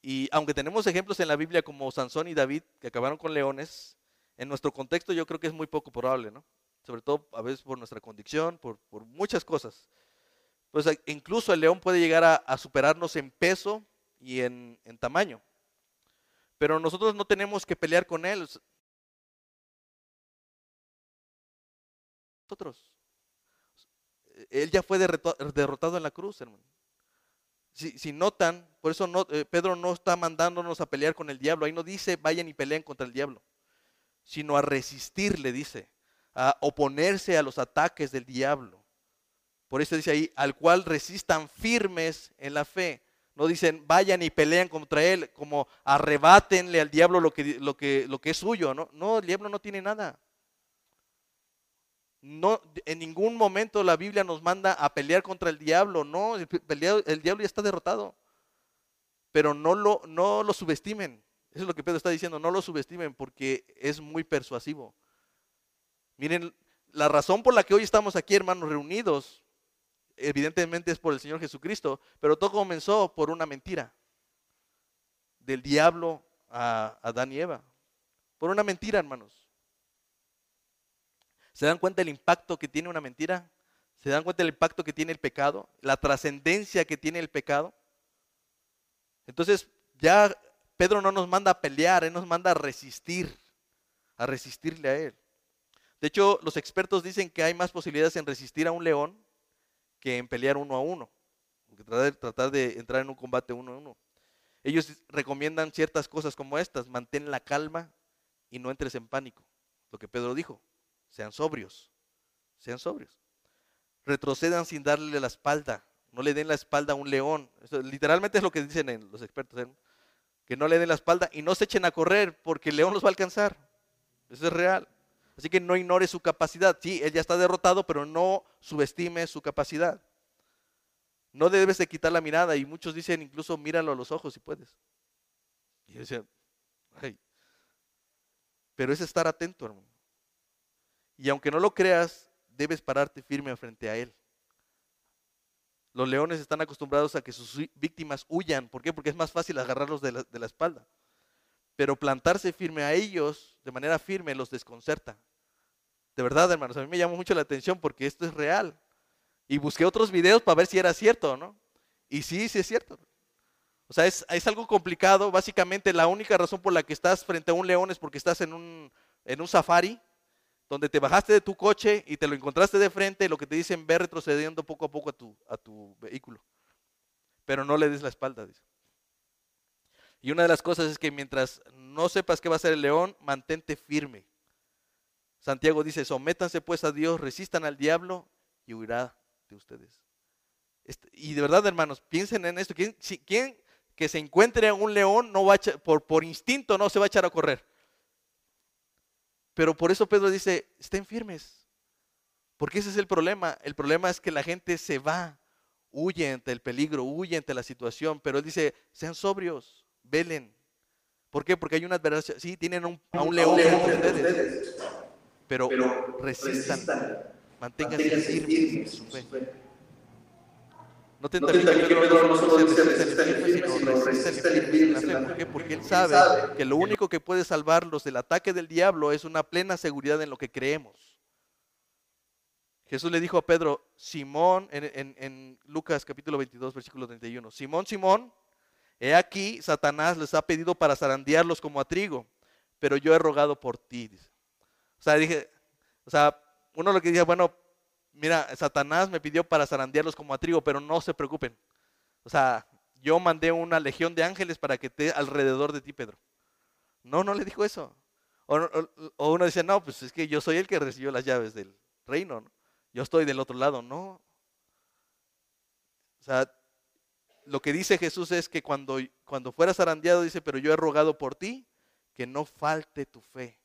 Y aunque tenemos ejemplos en la Biblia como Sansón y David, que acabaron con leones, en nuestro contexto yo creo que es muy poco probable, ¿no? Sobre todo a veces por nuestra condición, por, por muchas cosas. Pues incluso el león puede llegar a, superarnos en peso y en, tamaño. Pero nosotros no tenemos que pelear con él. Nosotros. Él ya fue derrotado en la cruz, hermano. Si, notan, por eso eh, Pedro no está mandándonos a pelear con el diablo. Ahí no dice vayan y peleen contra el diablo, sino a resistirle, dice, a oponerse a los ataques del diablo. Por eso dice ahí, al cual resistan firmes en la fe. No dicen, vayan y pelean contra él, como arrebátenle al diablo lo que, lo que, lo que es suyo. No, el diablo no tiene nada. No, en ningún momento la Biblia nos manda a pelear contra el diablo. No, el, el diablo ya está derrotado. Pero no lo, no lo subestimen. Eso es lo que Pedro está diciendo. No lo subestimen porque es muy persuasivo. Miren, la razón por la que hoy estamos aquí, hermanos, reunidos, evidentemente es por el Señor Jesucristo, pero todo comenzó por una mentira del diablo a Adán y Eva. Por una mentira, hermanos. ¿Se dan cuenta del impacto que tiene una mentira? ¿Se dan cuenta del impacto que tiene el pecado? La trascendencia que tiene el pecado. Entonces, ya Pedro no nos manda a pelear, Él nos manda a resistir, a resistirle a Él. De hecho, los expertos dicen que hay más posibilidades en resistir a un león que en pelear uno a uno, tratar de entrar en un combate uno a uno. Ellos recomiendan ciertas cosas como estas, mantén la calma y no entres en pánico. Lo que Pedro dijo, sean sobrios, sean sobrios. Retrocedan sin darle la espalda, no le den la espalda a un león. literalmente es lo que dicen los expertos, ¿eh? que no le den la espalda y no se echen a correr porque el león los va a alcanzar. Eso es real. Así que no ignore su capacidad. Sí, él ya está derrotado, pero no subestime su capacidad. No debes de quitar la mirada y muchos dicen incluso míralo a los ojos si puedes. Y yo decía, ay. Pero es estar atento, hermano. Y aunque no lo creas, debes pararte firme frente a él. Los leones están acostumbrados a que sus víctimas huyan. ¿Por qué? Porque es más fácil agarrarlos de la, de la espalda. Pero plantarse firme a ellos, de manera firme, los desconcerta. De verdad, hermanos, a mí me llamó mucho la atención porque esto es real. Y busqué otros videos para ver si era cierto, ¿no? Y sí, sí es cierto. O sea, es, algo complicado. Básicamente la única razón por la que estás frente a un león es porque estás en un, en un safari, donde te bajaste de tu coche y te lo encontraste de frente, lo que te dicen ver retrocediendo poco a poco a tu, a tu vehículo. Pero no le des la espalda, dice. Y una de las cosas es que mientras no sepas qué va a hacer el león, mantente firme. Santiago dice, sométanse pues a Dios, resistan al diablo y huirá de ustedes. Este, y de verdad, hermanos, piensen en esto. ¿Quién, que se encuentre un león no va por, por instinto no se va a echar a correr? Pero por eso Pedro dice, estén firmes. Porque ese es el problema. El problema es que la gente se va, huye ante el peligro, huye ante la situación. Pero él dice, sean sobrios, velen. ¿Por qué? Porque hay una adversidad. Sí, tienen a un león entre ustedes. Pero, resistan, manténganse firmes su fe. No te que Pedro no solo dice resisten en la fe. ¿Por qué? Porque él sabe que lo único que puede salvarlos del ataque del diablo es una plena seguridad en lo que creemos. Jesús le dijo a Pedro, Simón, en, en Lucas capítulo 22, versículo 31, Simón, Simón, he aquí, Satanás les ha pedido para zarandearlos como a trigo, pero yo he rogado por ti. O sea, dije, o sea, uno lo que dice, bueno, mira, Satanás me pidió para zarandearlos como a trigo, pero no se preocupen. O sea, yo mandé una legión de ángeles para que esté alrededor de ti, Pedro. No, no le dijo eso. O, uno dice, no, pues es que yo soy el que recibió las llaves del reino. Yo estoy del otro lado. No. O sea, lo que dice Jesús es que cuando, cuando fueras zarandeado, dice, pero yo he rogado por ti, que no falte tu fe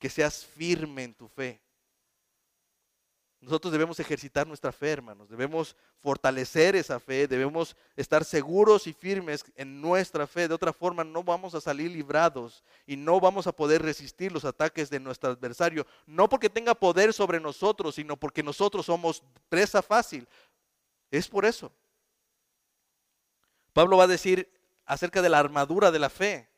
que seas firme en tu fe. Nosotros debemos ejercitar nuestra fe, hermanos. Debemos fortalecer esa fe. Debemos estar seguros y firmes en nuestra fe. De otra forma, no vamos a salir librados y no vamos a poder resistir los ataques de nuestro adversario. No porque tenga poder sobre nosotros, sino porque nosotros somos presa fácil. Es por eso. Pablo va a decir acerca de la armadura de la fe.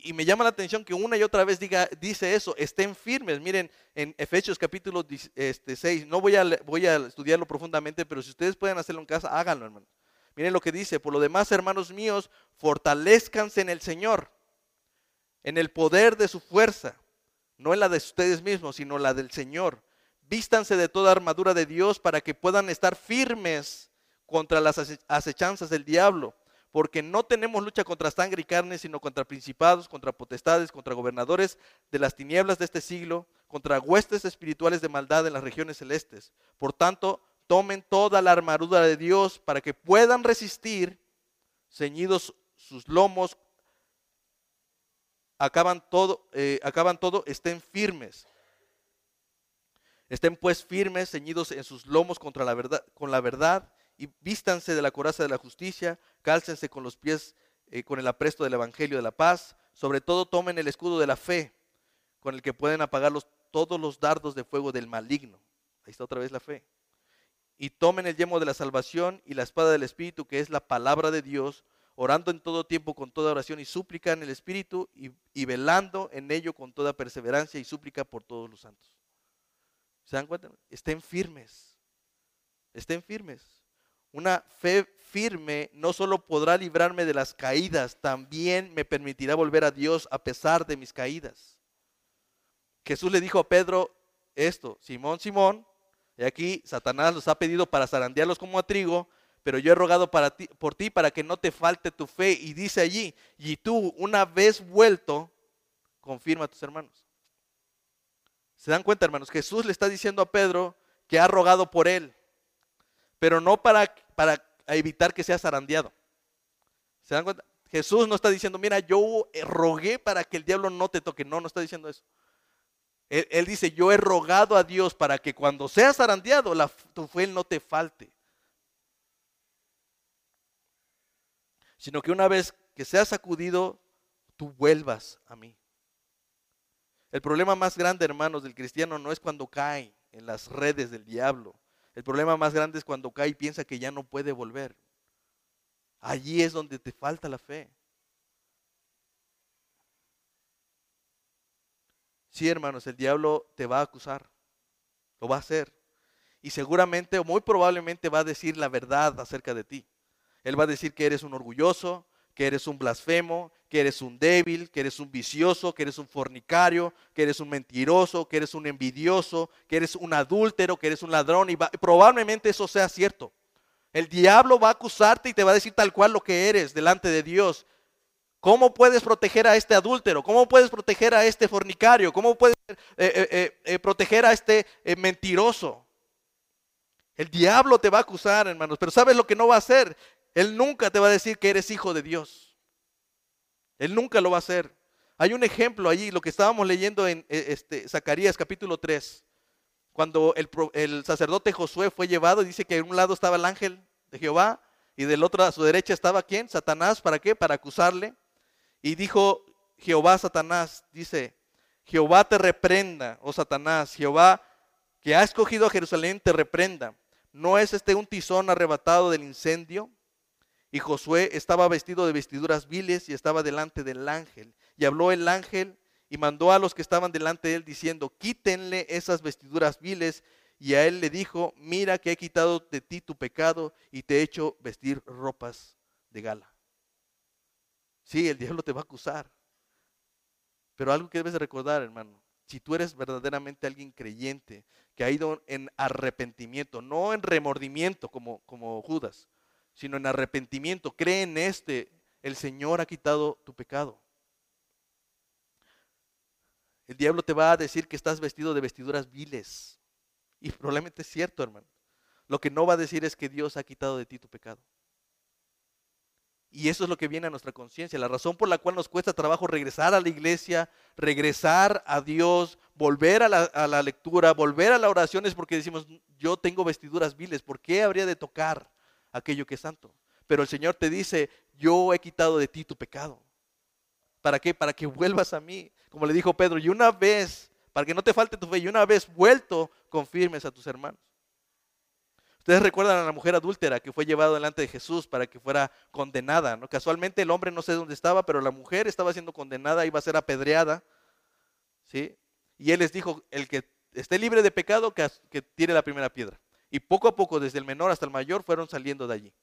Y me llama la atención que una y otra vez diga, dice eso, estén firmes. Miren, en Efesios capítulo este, 6, no voy a, voy a estudiarlo profundamente, pero si ustedes pueden hacerlo en casa, háganlo, hermanos. Miren lo que dice, por lo demás, hermanos míos, fortalezcanse en el Señor, en el poder de su fuerza, no en la de ustedes mismos, sino la del Señor. Vístanse de toda armadura de Dios para que puedan estar firmes contra las acechanzas del diablo porque no tenemos lucha contra sangre y carne, sino contra principados, contra potestades, contra gobernadores de las tinieblas de este siglo, contra huestes espirituales de maldad en las regiones celestes. Por tanto, tomen toda la armadura de Dios para que puedan resistir, ceñidos sus lomos, acaban todo, eh, acaban todo, estén firmes. Estén pues firmes, ceñidos en sus lomos contra la verdad, con la verdad y vístanse de la coraza de la justicia, cálcense con los pies eh, con el apresto del Evangelio de la paz, sobre todo tomen el escudo de la fe, con el que pueden apagar todos los dardos de fuego del maligno. Ahí está otra vez la fe. Y tomen el yemo de la salvación y la espada del Espíritu, que es la palabra de Dios, orando en todo tiempo con toda oración y súplica en el Espíritu y, y velando en ello con toda perseverancia y súplica por todos los santos. ¿Se dan cuenta? Estén firmes. Estén firmes. Una fe firme no solo podrá librarme de las caídas, también me permitirá volver a Dios a pesar de mis caídas. Jesús le dijo a Pedro esto, Simón, Simón, y aquí Satanás los ha pedido para zarandearlos como a trigo, pero yo he rogado para ti, por ti para que no te falte tu fe. Y dice allí, y tú una vez vuelto, confirma a tus hermanos. ¿Se dan cuenta, hermanos? Jesús le está diciendo a Pedro que ha rogado por él, pero no para, para evitar que sea zarandeado. ¿Se dan cuenta? Jesús no está diciendo, mira, yo rogué para que el diablo no te toque. No, no está diciendo eso. Él, dice, yo he rogado a Dios para que cuando seas zarandeado, tu fe no te falte. Sino que una vez que seas sacudido, tú vuelvas a mí. El problema más grande, hermanos, del cristiano no es cuando cae en las redes del diablo. El problema más grande es cuando cae y piensa que ya no puede volver. Allí es donde te falta la fe. Sí, hermanos, el diablo te va a acusar. Lo va a hacer. Y seguramente o muy probablemente va a decir la verdad acerca de ti. Él va a decir que eres un orgulloso, que eres un blasfemo, que eres un débil, que eres un vicioso, que eres un fornicario, que eres un mentiroso, que eres un envidioso, que eres un adúltero, que eres un ladrón. Y probablemente eso sea cierto. El diablo va a acusarte y te va a decir tal cual lo que eres delante de Dios. ¿Cómo puedes proteger a este adúltero? ¿Cómo puedes proteger a este fornicario? ¿Cómo puedes eh, eh, eh, proteger a este mentiroso? El diablo te va a acusar, hermanos, pero ¿sabes lo que no va a hacer? Él nunca te va a decir que eres hijo de Dios. Él nunca lo va a hacer. Hay un ejemplo allí, lo que estábamos leyendo en eh, este, Zacarías capítulo 3, cuando el, sacerdote Josué fue llevado, dice que en un lado estaba el ángel de Jehová y del otro a su derecha estaba quién? Satanás, ¿para qué? Para acusarle. Y dijo Jehová Satanás, dice, Jehová te reprenda, oh Satanás, Jehová que ha escogido a Jerusalén te reprenda. ¿No es este un tizón arrebatado del incendio? Y Josué estaba vestido de vestiduras viles y estaba delante del ángel. Y habló el ángel y mandó a los que estaban delante de él diciendo, quítenle esas vestiduras viles. Y a él le dijo, mira que he quitado de ti tu pecado y te he hecho vestir ropas de gala. Sí, el diablo te va a acusar. Pero algo que debes recordar, hermano, si tú eres verdaderamente alguien creyente, que ha ido en arrepentimiento, no en remordimiento como, como Judas, sino en arrepentimiento. Cree en este. El Señor ha quitado tu pecado. El diablo te va a decir que estás vestido de vestiduras viles. Y probablemente es cierto, hermano. Lo que no va a decir es que Dios ha quitado de ti tu pecado. Y eso es lo que viene a nuestra conciencia. La razón por la cual nos cuesta trabajo regresar a la iglesia, regresar a Dios, volver a la, lectura, volver a la oración es porque decimos, yo tengo vestiduras viles. ¿Por qué habría de tocar aquello que es santo. Pero el Señor te dice, yo he quitado de ti tu pecado. ¿Para qué? Para que vuelvas a mí. Como le dijo Pedro, y una vez, para que no te falte tu fe, y una vez vuelto, confirmes a tus hermanos. Ustedes recuerdan a la mujer adúltera que fue llevada delante de Jesús para que fuera condenada. ¿no? Casualmente el hombre no sé dónde estaba, pero la mujer estaba siendo condenada, iba a ser apedreada. ¿sí? Y él les dijo, el que esté libre de pecado, que, que tire la primera piedra. Y poco a poco, desde el menor hasta el mayor, fueron saliendo de allí.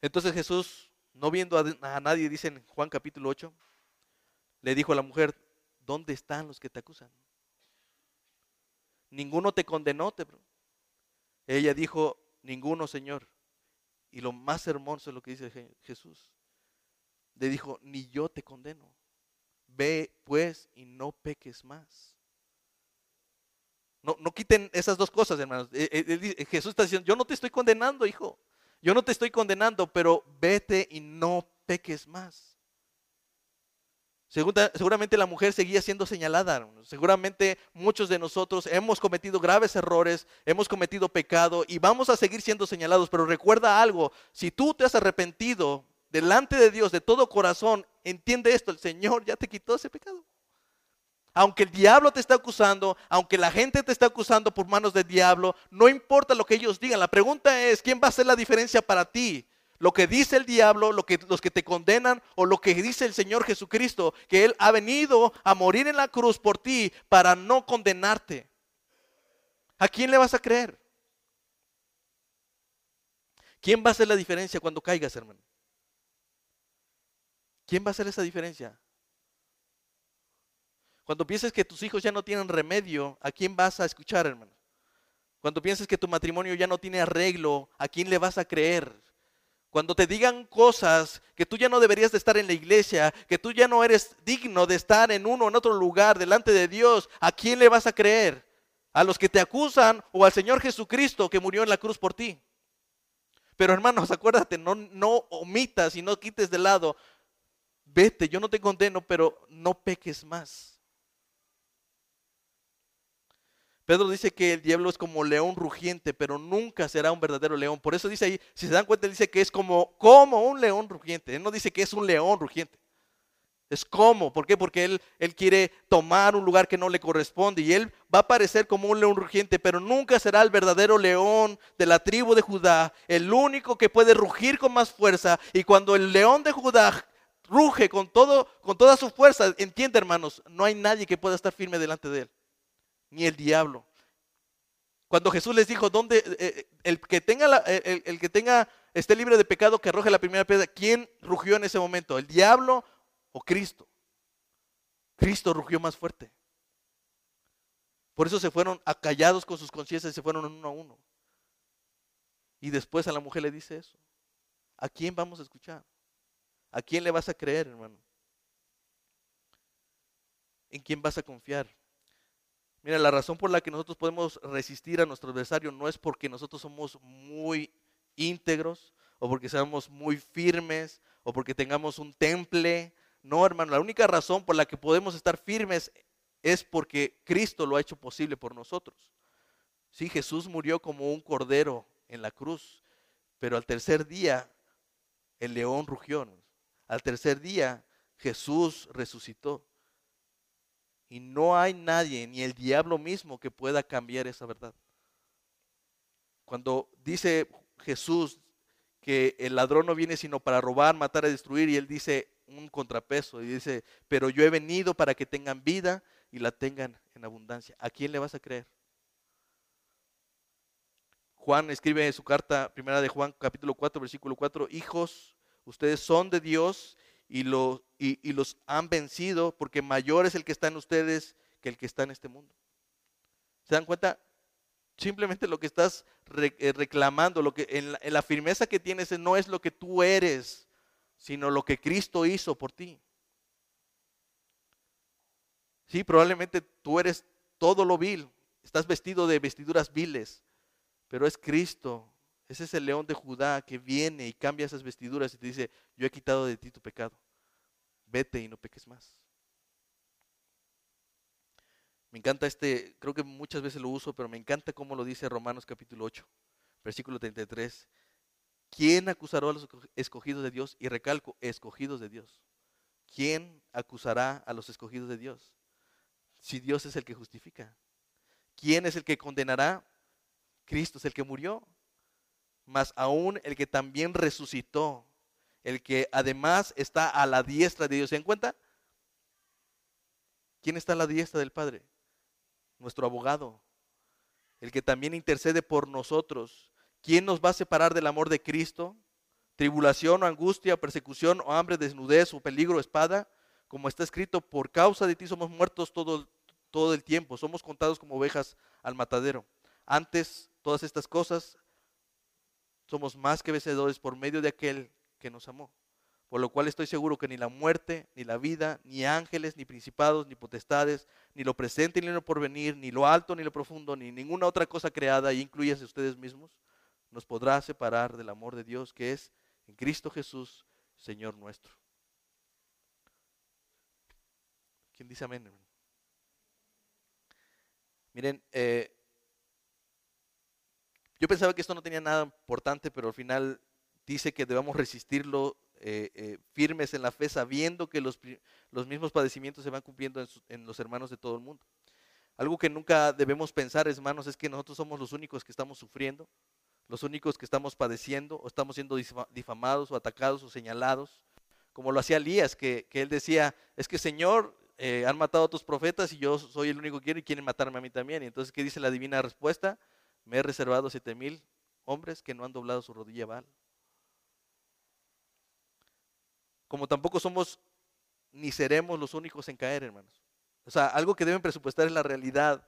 Entonces Jesús, no viendo a, nadie, dice en Juan capítulo 8, le dijo a la mujer, ¿dónde están los que te acusan? Ninguno te condenó. Te... Ella dijo, ninguno, Señor. Y lo más hermoso es lo que dice Jesús. Le dijo, ni yo te condeno. Ve pues y no peques más. No, no quiten esas dos cosas, hermanos. Eh, eh, Jesús está diciendo, yo no te estoy condenando, hijo. Yo no te estoy condenando, pero vete y no peques más. Seguramente la mujer seguía siendo señalada. Seguramente muchos de nosotros hemos cometido graves errores, hemos cometido pecado y vamos a seguir siendo señalados. Pero recuerda algo, si tú te has arrepentido delante de Dios de todo corazón, entiende esto, el Señor ya te quitó ese pecado. Aunque el diablo te está acusando, aunque la gente te está acusando por manos del diablo, no importa lo que ellos digan. La pregunta es, ¿quién va a hacer la diferencia para ti? lo que dice el diablo, lo que, los que te condenan o lo que dice el Señor Jesucristo, que Él ha venido a morir en la cruz por ti para no condenarte. ¿A quién le vas a creer? ¿Quién va a hacer la diferencia cuando caigas, hermano? ¿Quién va a hacer esa diferencia? Cuando pienses que tus hijos ya no tienen remedio, ¿a quién vas a escuchar, hermano? Cuando pienses que tu matrimonio ya no tiene arreglo, ¿a quién le vas a creer? Cuando te digan cosas que tú ya no deberías de estar en la iglesia, que tú ya no eres digno de estar en uno o en otro lugar delante de Dios, ¿a quién le vas a creer? ¿A los que te acusan o al Señor Jesucristo que murió en la cruz por ti? Pero hermanos, acuérdate, no, no omitas y no quites de lado. Vete, yo no te condeno, pero no peques más. Pedro dice que el diablo es como león rugiente, pero nunca será un verdadero león. Por eso dice ahí, si se dan cuenta, dice que es como, como un león rugiente. Él no dice que es un león rugiente. Es como, ¿por qué? Porque él, él quiere tomar un lugar que no le corresponde y él va a parecer como un león rugiente, pero nunca será el verdadero león de la tribu de Judá, el único que puede rugir con más fuerza. Y cuando el león de Judá ruge con, todo, con toda su fuerza, entiende hermanos, no hay nadie que pueda estar firme delante de él ni el diablo. Cuando Jesús les dijo, ¿dónde, eh, eh, el, que tenga el, que tenga, esté libre de pecado, que arroje la primera piedra, ¿quién rugió en ese momento? ¿El diablo o Cristo? Cristo rugió más fuerte. Por eso se fueron acallados con sus conciencias y se fueron uno a uno. Y después a la mujer le dice eso. ¿A quién vamos a escuchar? ¿A quién le vas a creer, hermano? ¿En quién vas a confiar? Mira, la razón por la que nosotros podemos resistir a nuestro adversario no es porque nosotros somos muy íntegros o porque seamos muy firmes o porque tengamos un temple. No, hermano, la única razón por la que podemos estar firmes es porque Cristo lo ha hecho posible por nosotros. Sí, Jesús murió como un cordero en la cruz, pero al tercer día el león rugió. Al tercer día Jesús resucitó. Y no hay nadie, ni el diablo mismo, que pueda cambiar esa verdad. Cuando dice Jesús que el ladrón no viene sino para robar, matar y destruir, y él dice un contrapeso, y dice, pero yo he venido para que tengan vida y la tengan en abundancia. ¿A quién le vas a creer? Juan escribe en su carta, primera de Juan, capítulo 4, versículo 4, hijos, ustedes son de Dios y, los han vencido porque mayor es el que está en ustedes que el que está en este mundo. ¿Se dan cuenta? Simplemente lo que estás eh, reclamando, lo que en la, en la firmeza que tienes no es lo que tú eres, sino lo que Cristo hizo por ti. Sí, probablemente tú eres todo lo vil, estás vestido de vestiduras viles, pero es Cristo ese es el león de Judá que viene y cambia esas vestiduras y te dice, yo he quitado de ti tu pecado. Vete y no peques más. Me encanta este, creo que muchas veces lo uso, pero me encanta cómo lo dice Romanos capítulo 8, versículo 33. ¿Quién acusará a los escogidos de Dios? Y recalco, escogidos de Dios. ¿Quién acusará a los escogidos de Dios? Si Dios es el que justifica. ¿Quién es el que condenará? Cristo es el que murió mas aún el que también resucitó, el que además está a la diestra de Dios. ¿Se dan cuenta? ¿Quién está a la diestra del Padre? Nuestro abogado, el que también intercede por nosotros. ¿Quién nos va a separar del amor de Cristo? Tribulación o angustia, persecución o hambre, desnudez o peligro, espada. Como está escrito, por causa de ti somos muertos todo, todo el tiempo, somos contados como ovejas al matadero. Antes, todas estas cosas somos más que vencedores por medio de aquel que nos amó. Por lo cual estoy seguro que ni la muerte, ni la vida, ni ángeles, ni principados, ni potestades, ni lo presente, ni lo porvenir, ni lo alto, ni lo profundo, ni ninguna otra cosa creada, y incluyase ustedes mismos, nos podrá separar del amor de Dios que es en Cristo Jesús, Señor nuestro. ¿Quién dice amén? Miren, eh, yo pensaba que esto no tenía nada importante, pero al final dice que debemos resistirlo eh, eh, firmes en la fe, sabiendo que los, los mismos padecimientos se van cumpliendo en, los hermanos de todo el mundo. Algo que nunca debemos pensar, hermanos, es que nosotros somos los únicos que estamos sufriendo. los únicos que estamos padeciendo o estamos siendo difamados o atacados o señalados, como lo hacía Elías, que, él decía, es que Señor, eh, han matado a tus profetas y yo soy el único que quiere y quieren matarme a mí también. Y entonces, ¿qué dice la divina respuesta? Me he reservado siete mil hombres que no han doblado su rodilla a Como tampoco somos ni seremos los únicos en caer, hermanos. O sea, algo que deben presupuestar es la realidad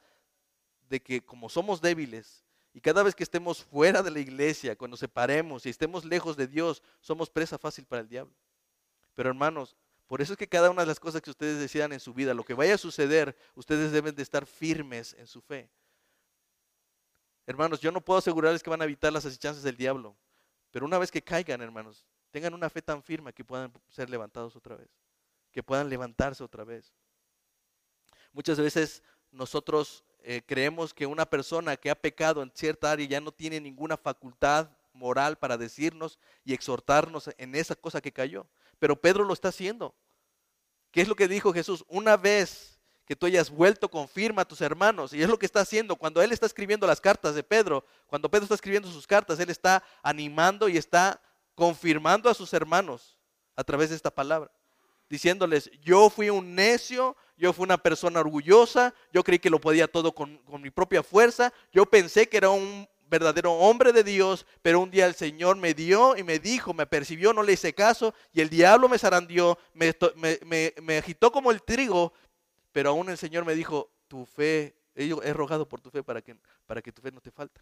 de que como somos débiles, y cada vez que estemos fuera de la iglesia, cuando separemos y estemos lejos de Dios, somos presa fácil para el diablo. Pero hermanos, por eso es que cada una de las cosas que ustedes decidan en su vida, lo que vaya a suceder, ustedes deben de estar firmes en su fe. Hermanos, yo no puedo asegurarles que van a evitar las asechanzas del diablo, pero una vez que caigan, hermanos, tengan una fe tan firme que puedan ser levantados otra vez, que puedan levantarse otra vez. Muchas veces nosotros eh, creemos que una persona que ha pecado en cierta área ya no tiene ninguna facultad moral para decirnos y exhortarnos en esa cosa que cayó. Pero Pedro lo está haciendo. ¿Qué es lo que dijo Jesús? Una vez que tú hayas vuelto, confirma a tus hermanos. Y es lo que está haciendo. Cuando él está escribiendo las cartas de Pedro, cuando Pedro está escribiendo sus cartas, él está animando y está confirmando a sus hermanos a través de esta palabra. Diciéndoles, yo fui un necio, yo fui una persona orgullosa, yo creí que lo podía todo con, mi propia fuerza, yo pensé que era un verdadero hombre de Dios, pero un día el Señor me dio y me dijo, me percibió, no le hice caso, y el diablo me zarandió, me, me, agitó como el trigo, pero aún el Señor me dijo, tu fe, he rogado por tu fe para que, para que tu fe no te falte.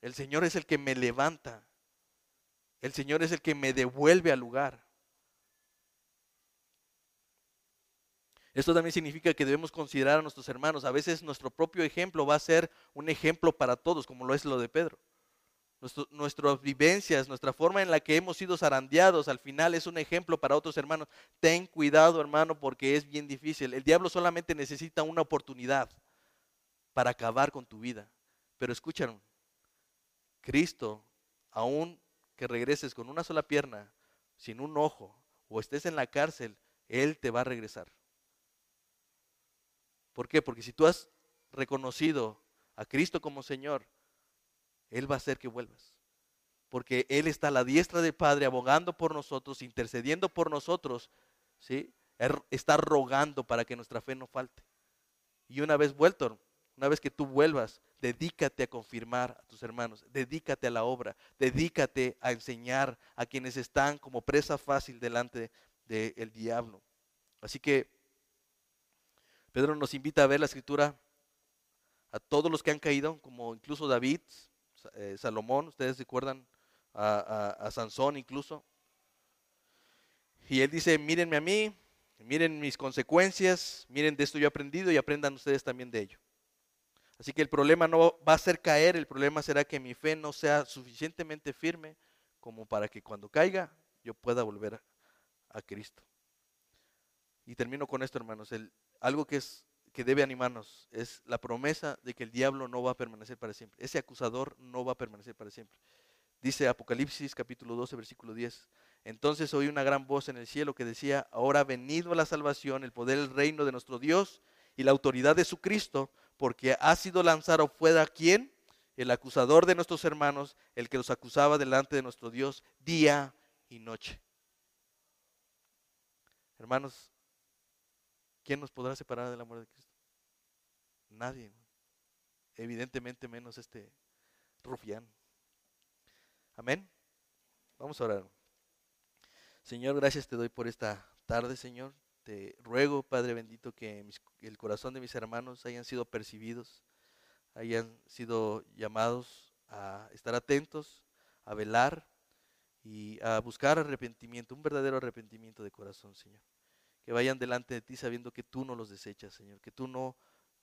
El Señor es el que me levanta, el Señor es el que me devuelve al lugar. Esto también significa que debemos considerar a nuestros hermanos. A veces nuestro propio ejemplo va a ser un ejemplo para todos, como lo es lo de Pedro. nuestras vivencias, nuestra forma en la que hemos sido zarandeados, al final es un ejemplo para otros hermanos. Ten cuidado, hermano, porque es bien difícil. El diablo solamente necesita una oportunidad para acabar con tu vida. Pero escúchame, Cristo, aún que regreses con una sola pierna, sin un ojo, o estés en la cárcel, Él te va a regresar. ¿Por qué? Porque si tú has reconocido a Cristo como Señor, Él va a hacer que vuelvas. Porque Él está a la diestra del Padre abogando por nosotros, intercediendo por nosotros, ¿sí? está rogando para que nuestra fe no falte. Y una vez vuelto, una vez que tú vuelvas, dedícate a confirmar a tus hermanos, dedícate a la obra, dedícate a enseñar a quienes están como presa fácil delante del diablo. Así que Pedro nos invita a ver la escritura a todos los que han caído, como incluso David, eh, Salomón, ustedes recuerdan a, a, Sansón incluso. Y él dice, mírenme a mí, miren mis consecuencias, miren de esto yo he aprendido y aprendan ustedes también de ello. Así que el problema no va a ser caer, el problema será que mi fe no sea suficientemente firme como para que cuando caiga yo pueda volver a Cristo. Y termino con esto, hermanos. Algo que, es, que debe animarnos es la promesa de que el diablo no va a permanecer para siempre. Ese acusador no va a permanecer para siempre. Dice Apocalipsis capítulo 12, versículo 10. Entonces oí una gran voz en el cielo que decía, ahora ha venido la salvación, el poder, el reino de nuestro Dios y la autoridad de su Cristo, porque ha sido lanzado fuera quién? El acusador de nuestros hermanos, el que los acusaba delante de nuestro Dios día y noche. Hermanos, ¿Quién nos podrá separar del amor de Cristo? Nadie. Evidentemente menos este rufián. Amén. Vamos a orar. Señor, gracias te doy por esta tarde, Señor. Te ruego, Padre bendito, que el corazón de mis hermanos hayan sido percibidos, hayan sido llamados a estar atentos, a velar y a buscar arrepentimiento, un verdadero arrepentimiento de corazón, Señor que vayan delante de ti sabiendo que tú no los desechas, Señor, que tú no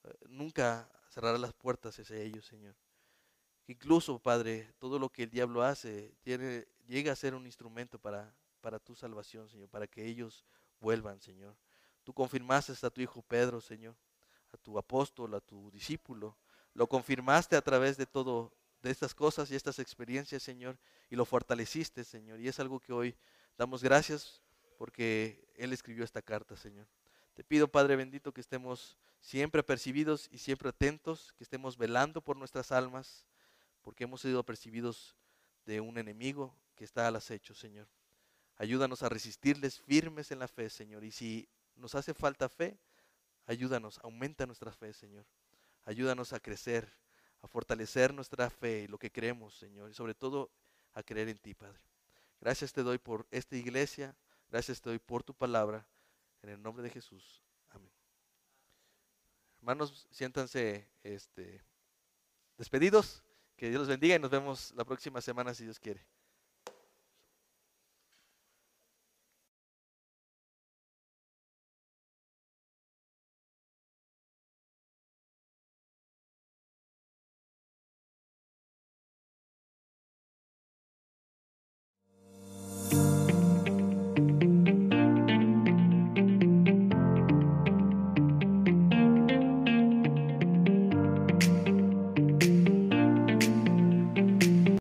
eh, nunca cerrarás las puertas hacia ellos, Señor. Que incluso, Padre, todo lo que el diablo hace llega a ser un instrumento para, para tu salvación, Señor, para que ellos vuelvan, Señor. Tú confirmaste a tu hijo Pedro, Señor, a tu apóstol, a tu discípulo. Lo confirmaste a través de todo, de estas cosas y estas experiencias, Señor, y lo fortaleciste, Señor. Y es algo que hoy damos gracias porque Él escribió esta carta, Señor. Te pido, Padre bendito, que estemos siempre apercibidos y siempre atentos, que estemos velando por nuestras almas, porque hemos sido percibidos de un enemigo que está al acecho, Señor. Ayúdanos a resistirles firmes en la fe, Señor. Y si nos hace falta fe, ayúdanos, aumenta nuestra fe, Señor. Ayúdanos a crecer, a fortalecer nuestra fe y lo que creemos, Señor. Y sobre todo a creer en ti, Padre. Gracias te doy por esta iglesia. Gracias te doy por tu palabra. En el nombre de Jesús. Amén. Hermanos, siéntanse este, despedidos. Que Dios los bendiga y nos vemos la próxima semana si Dios quiere.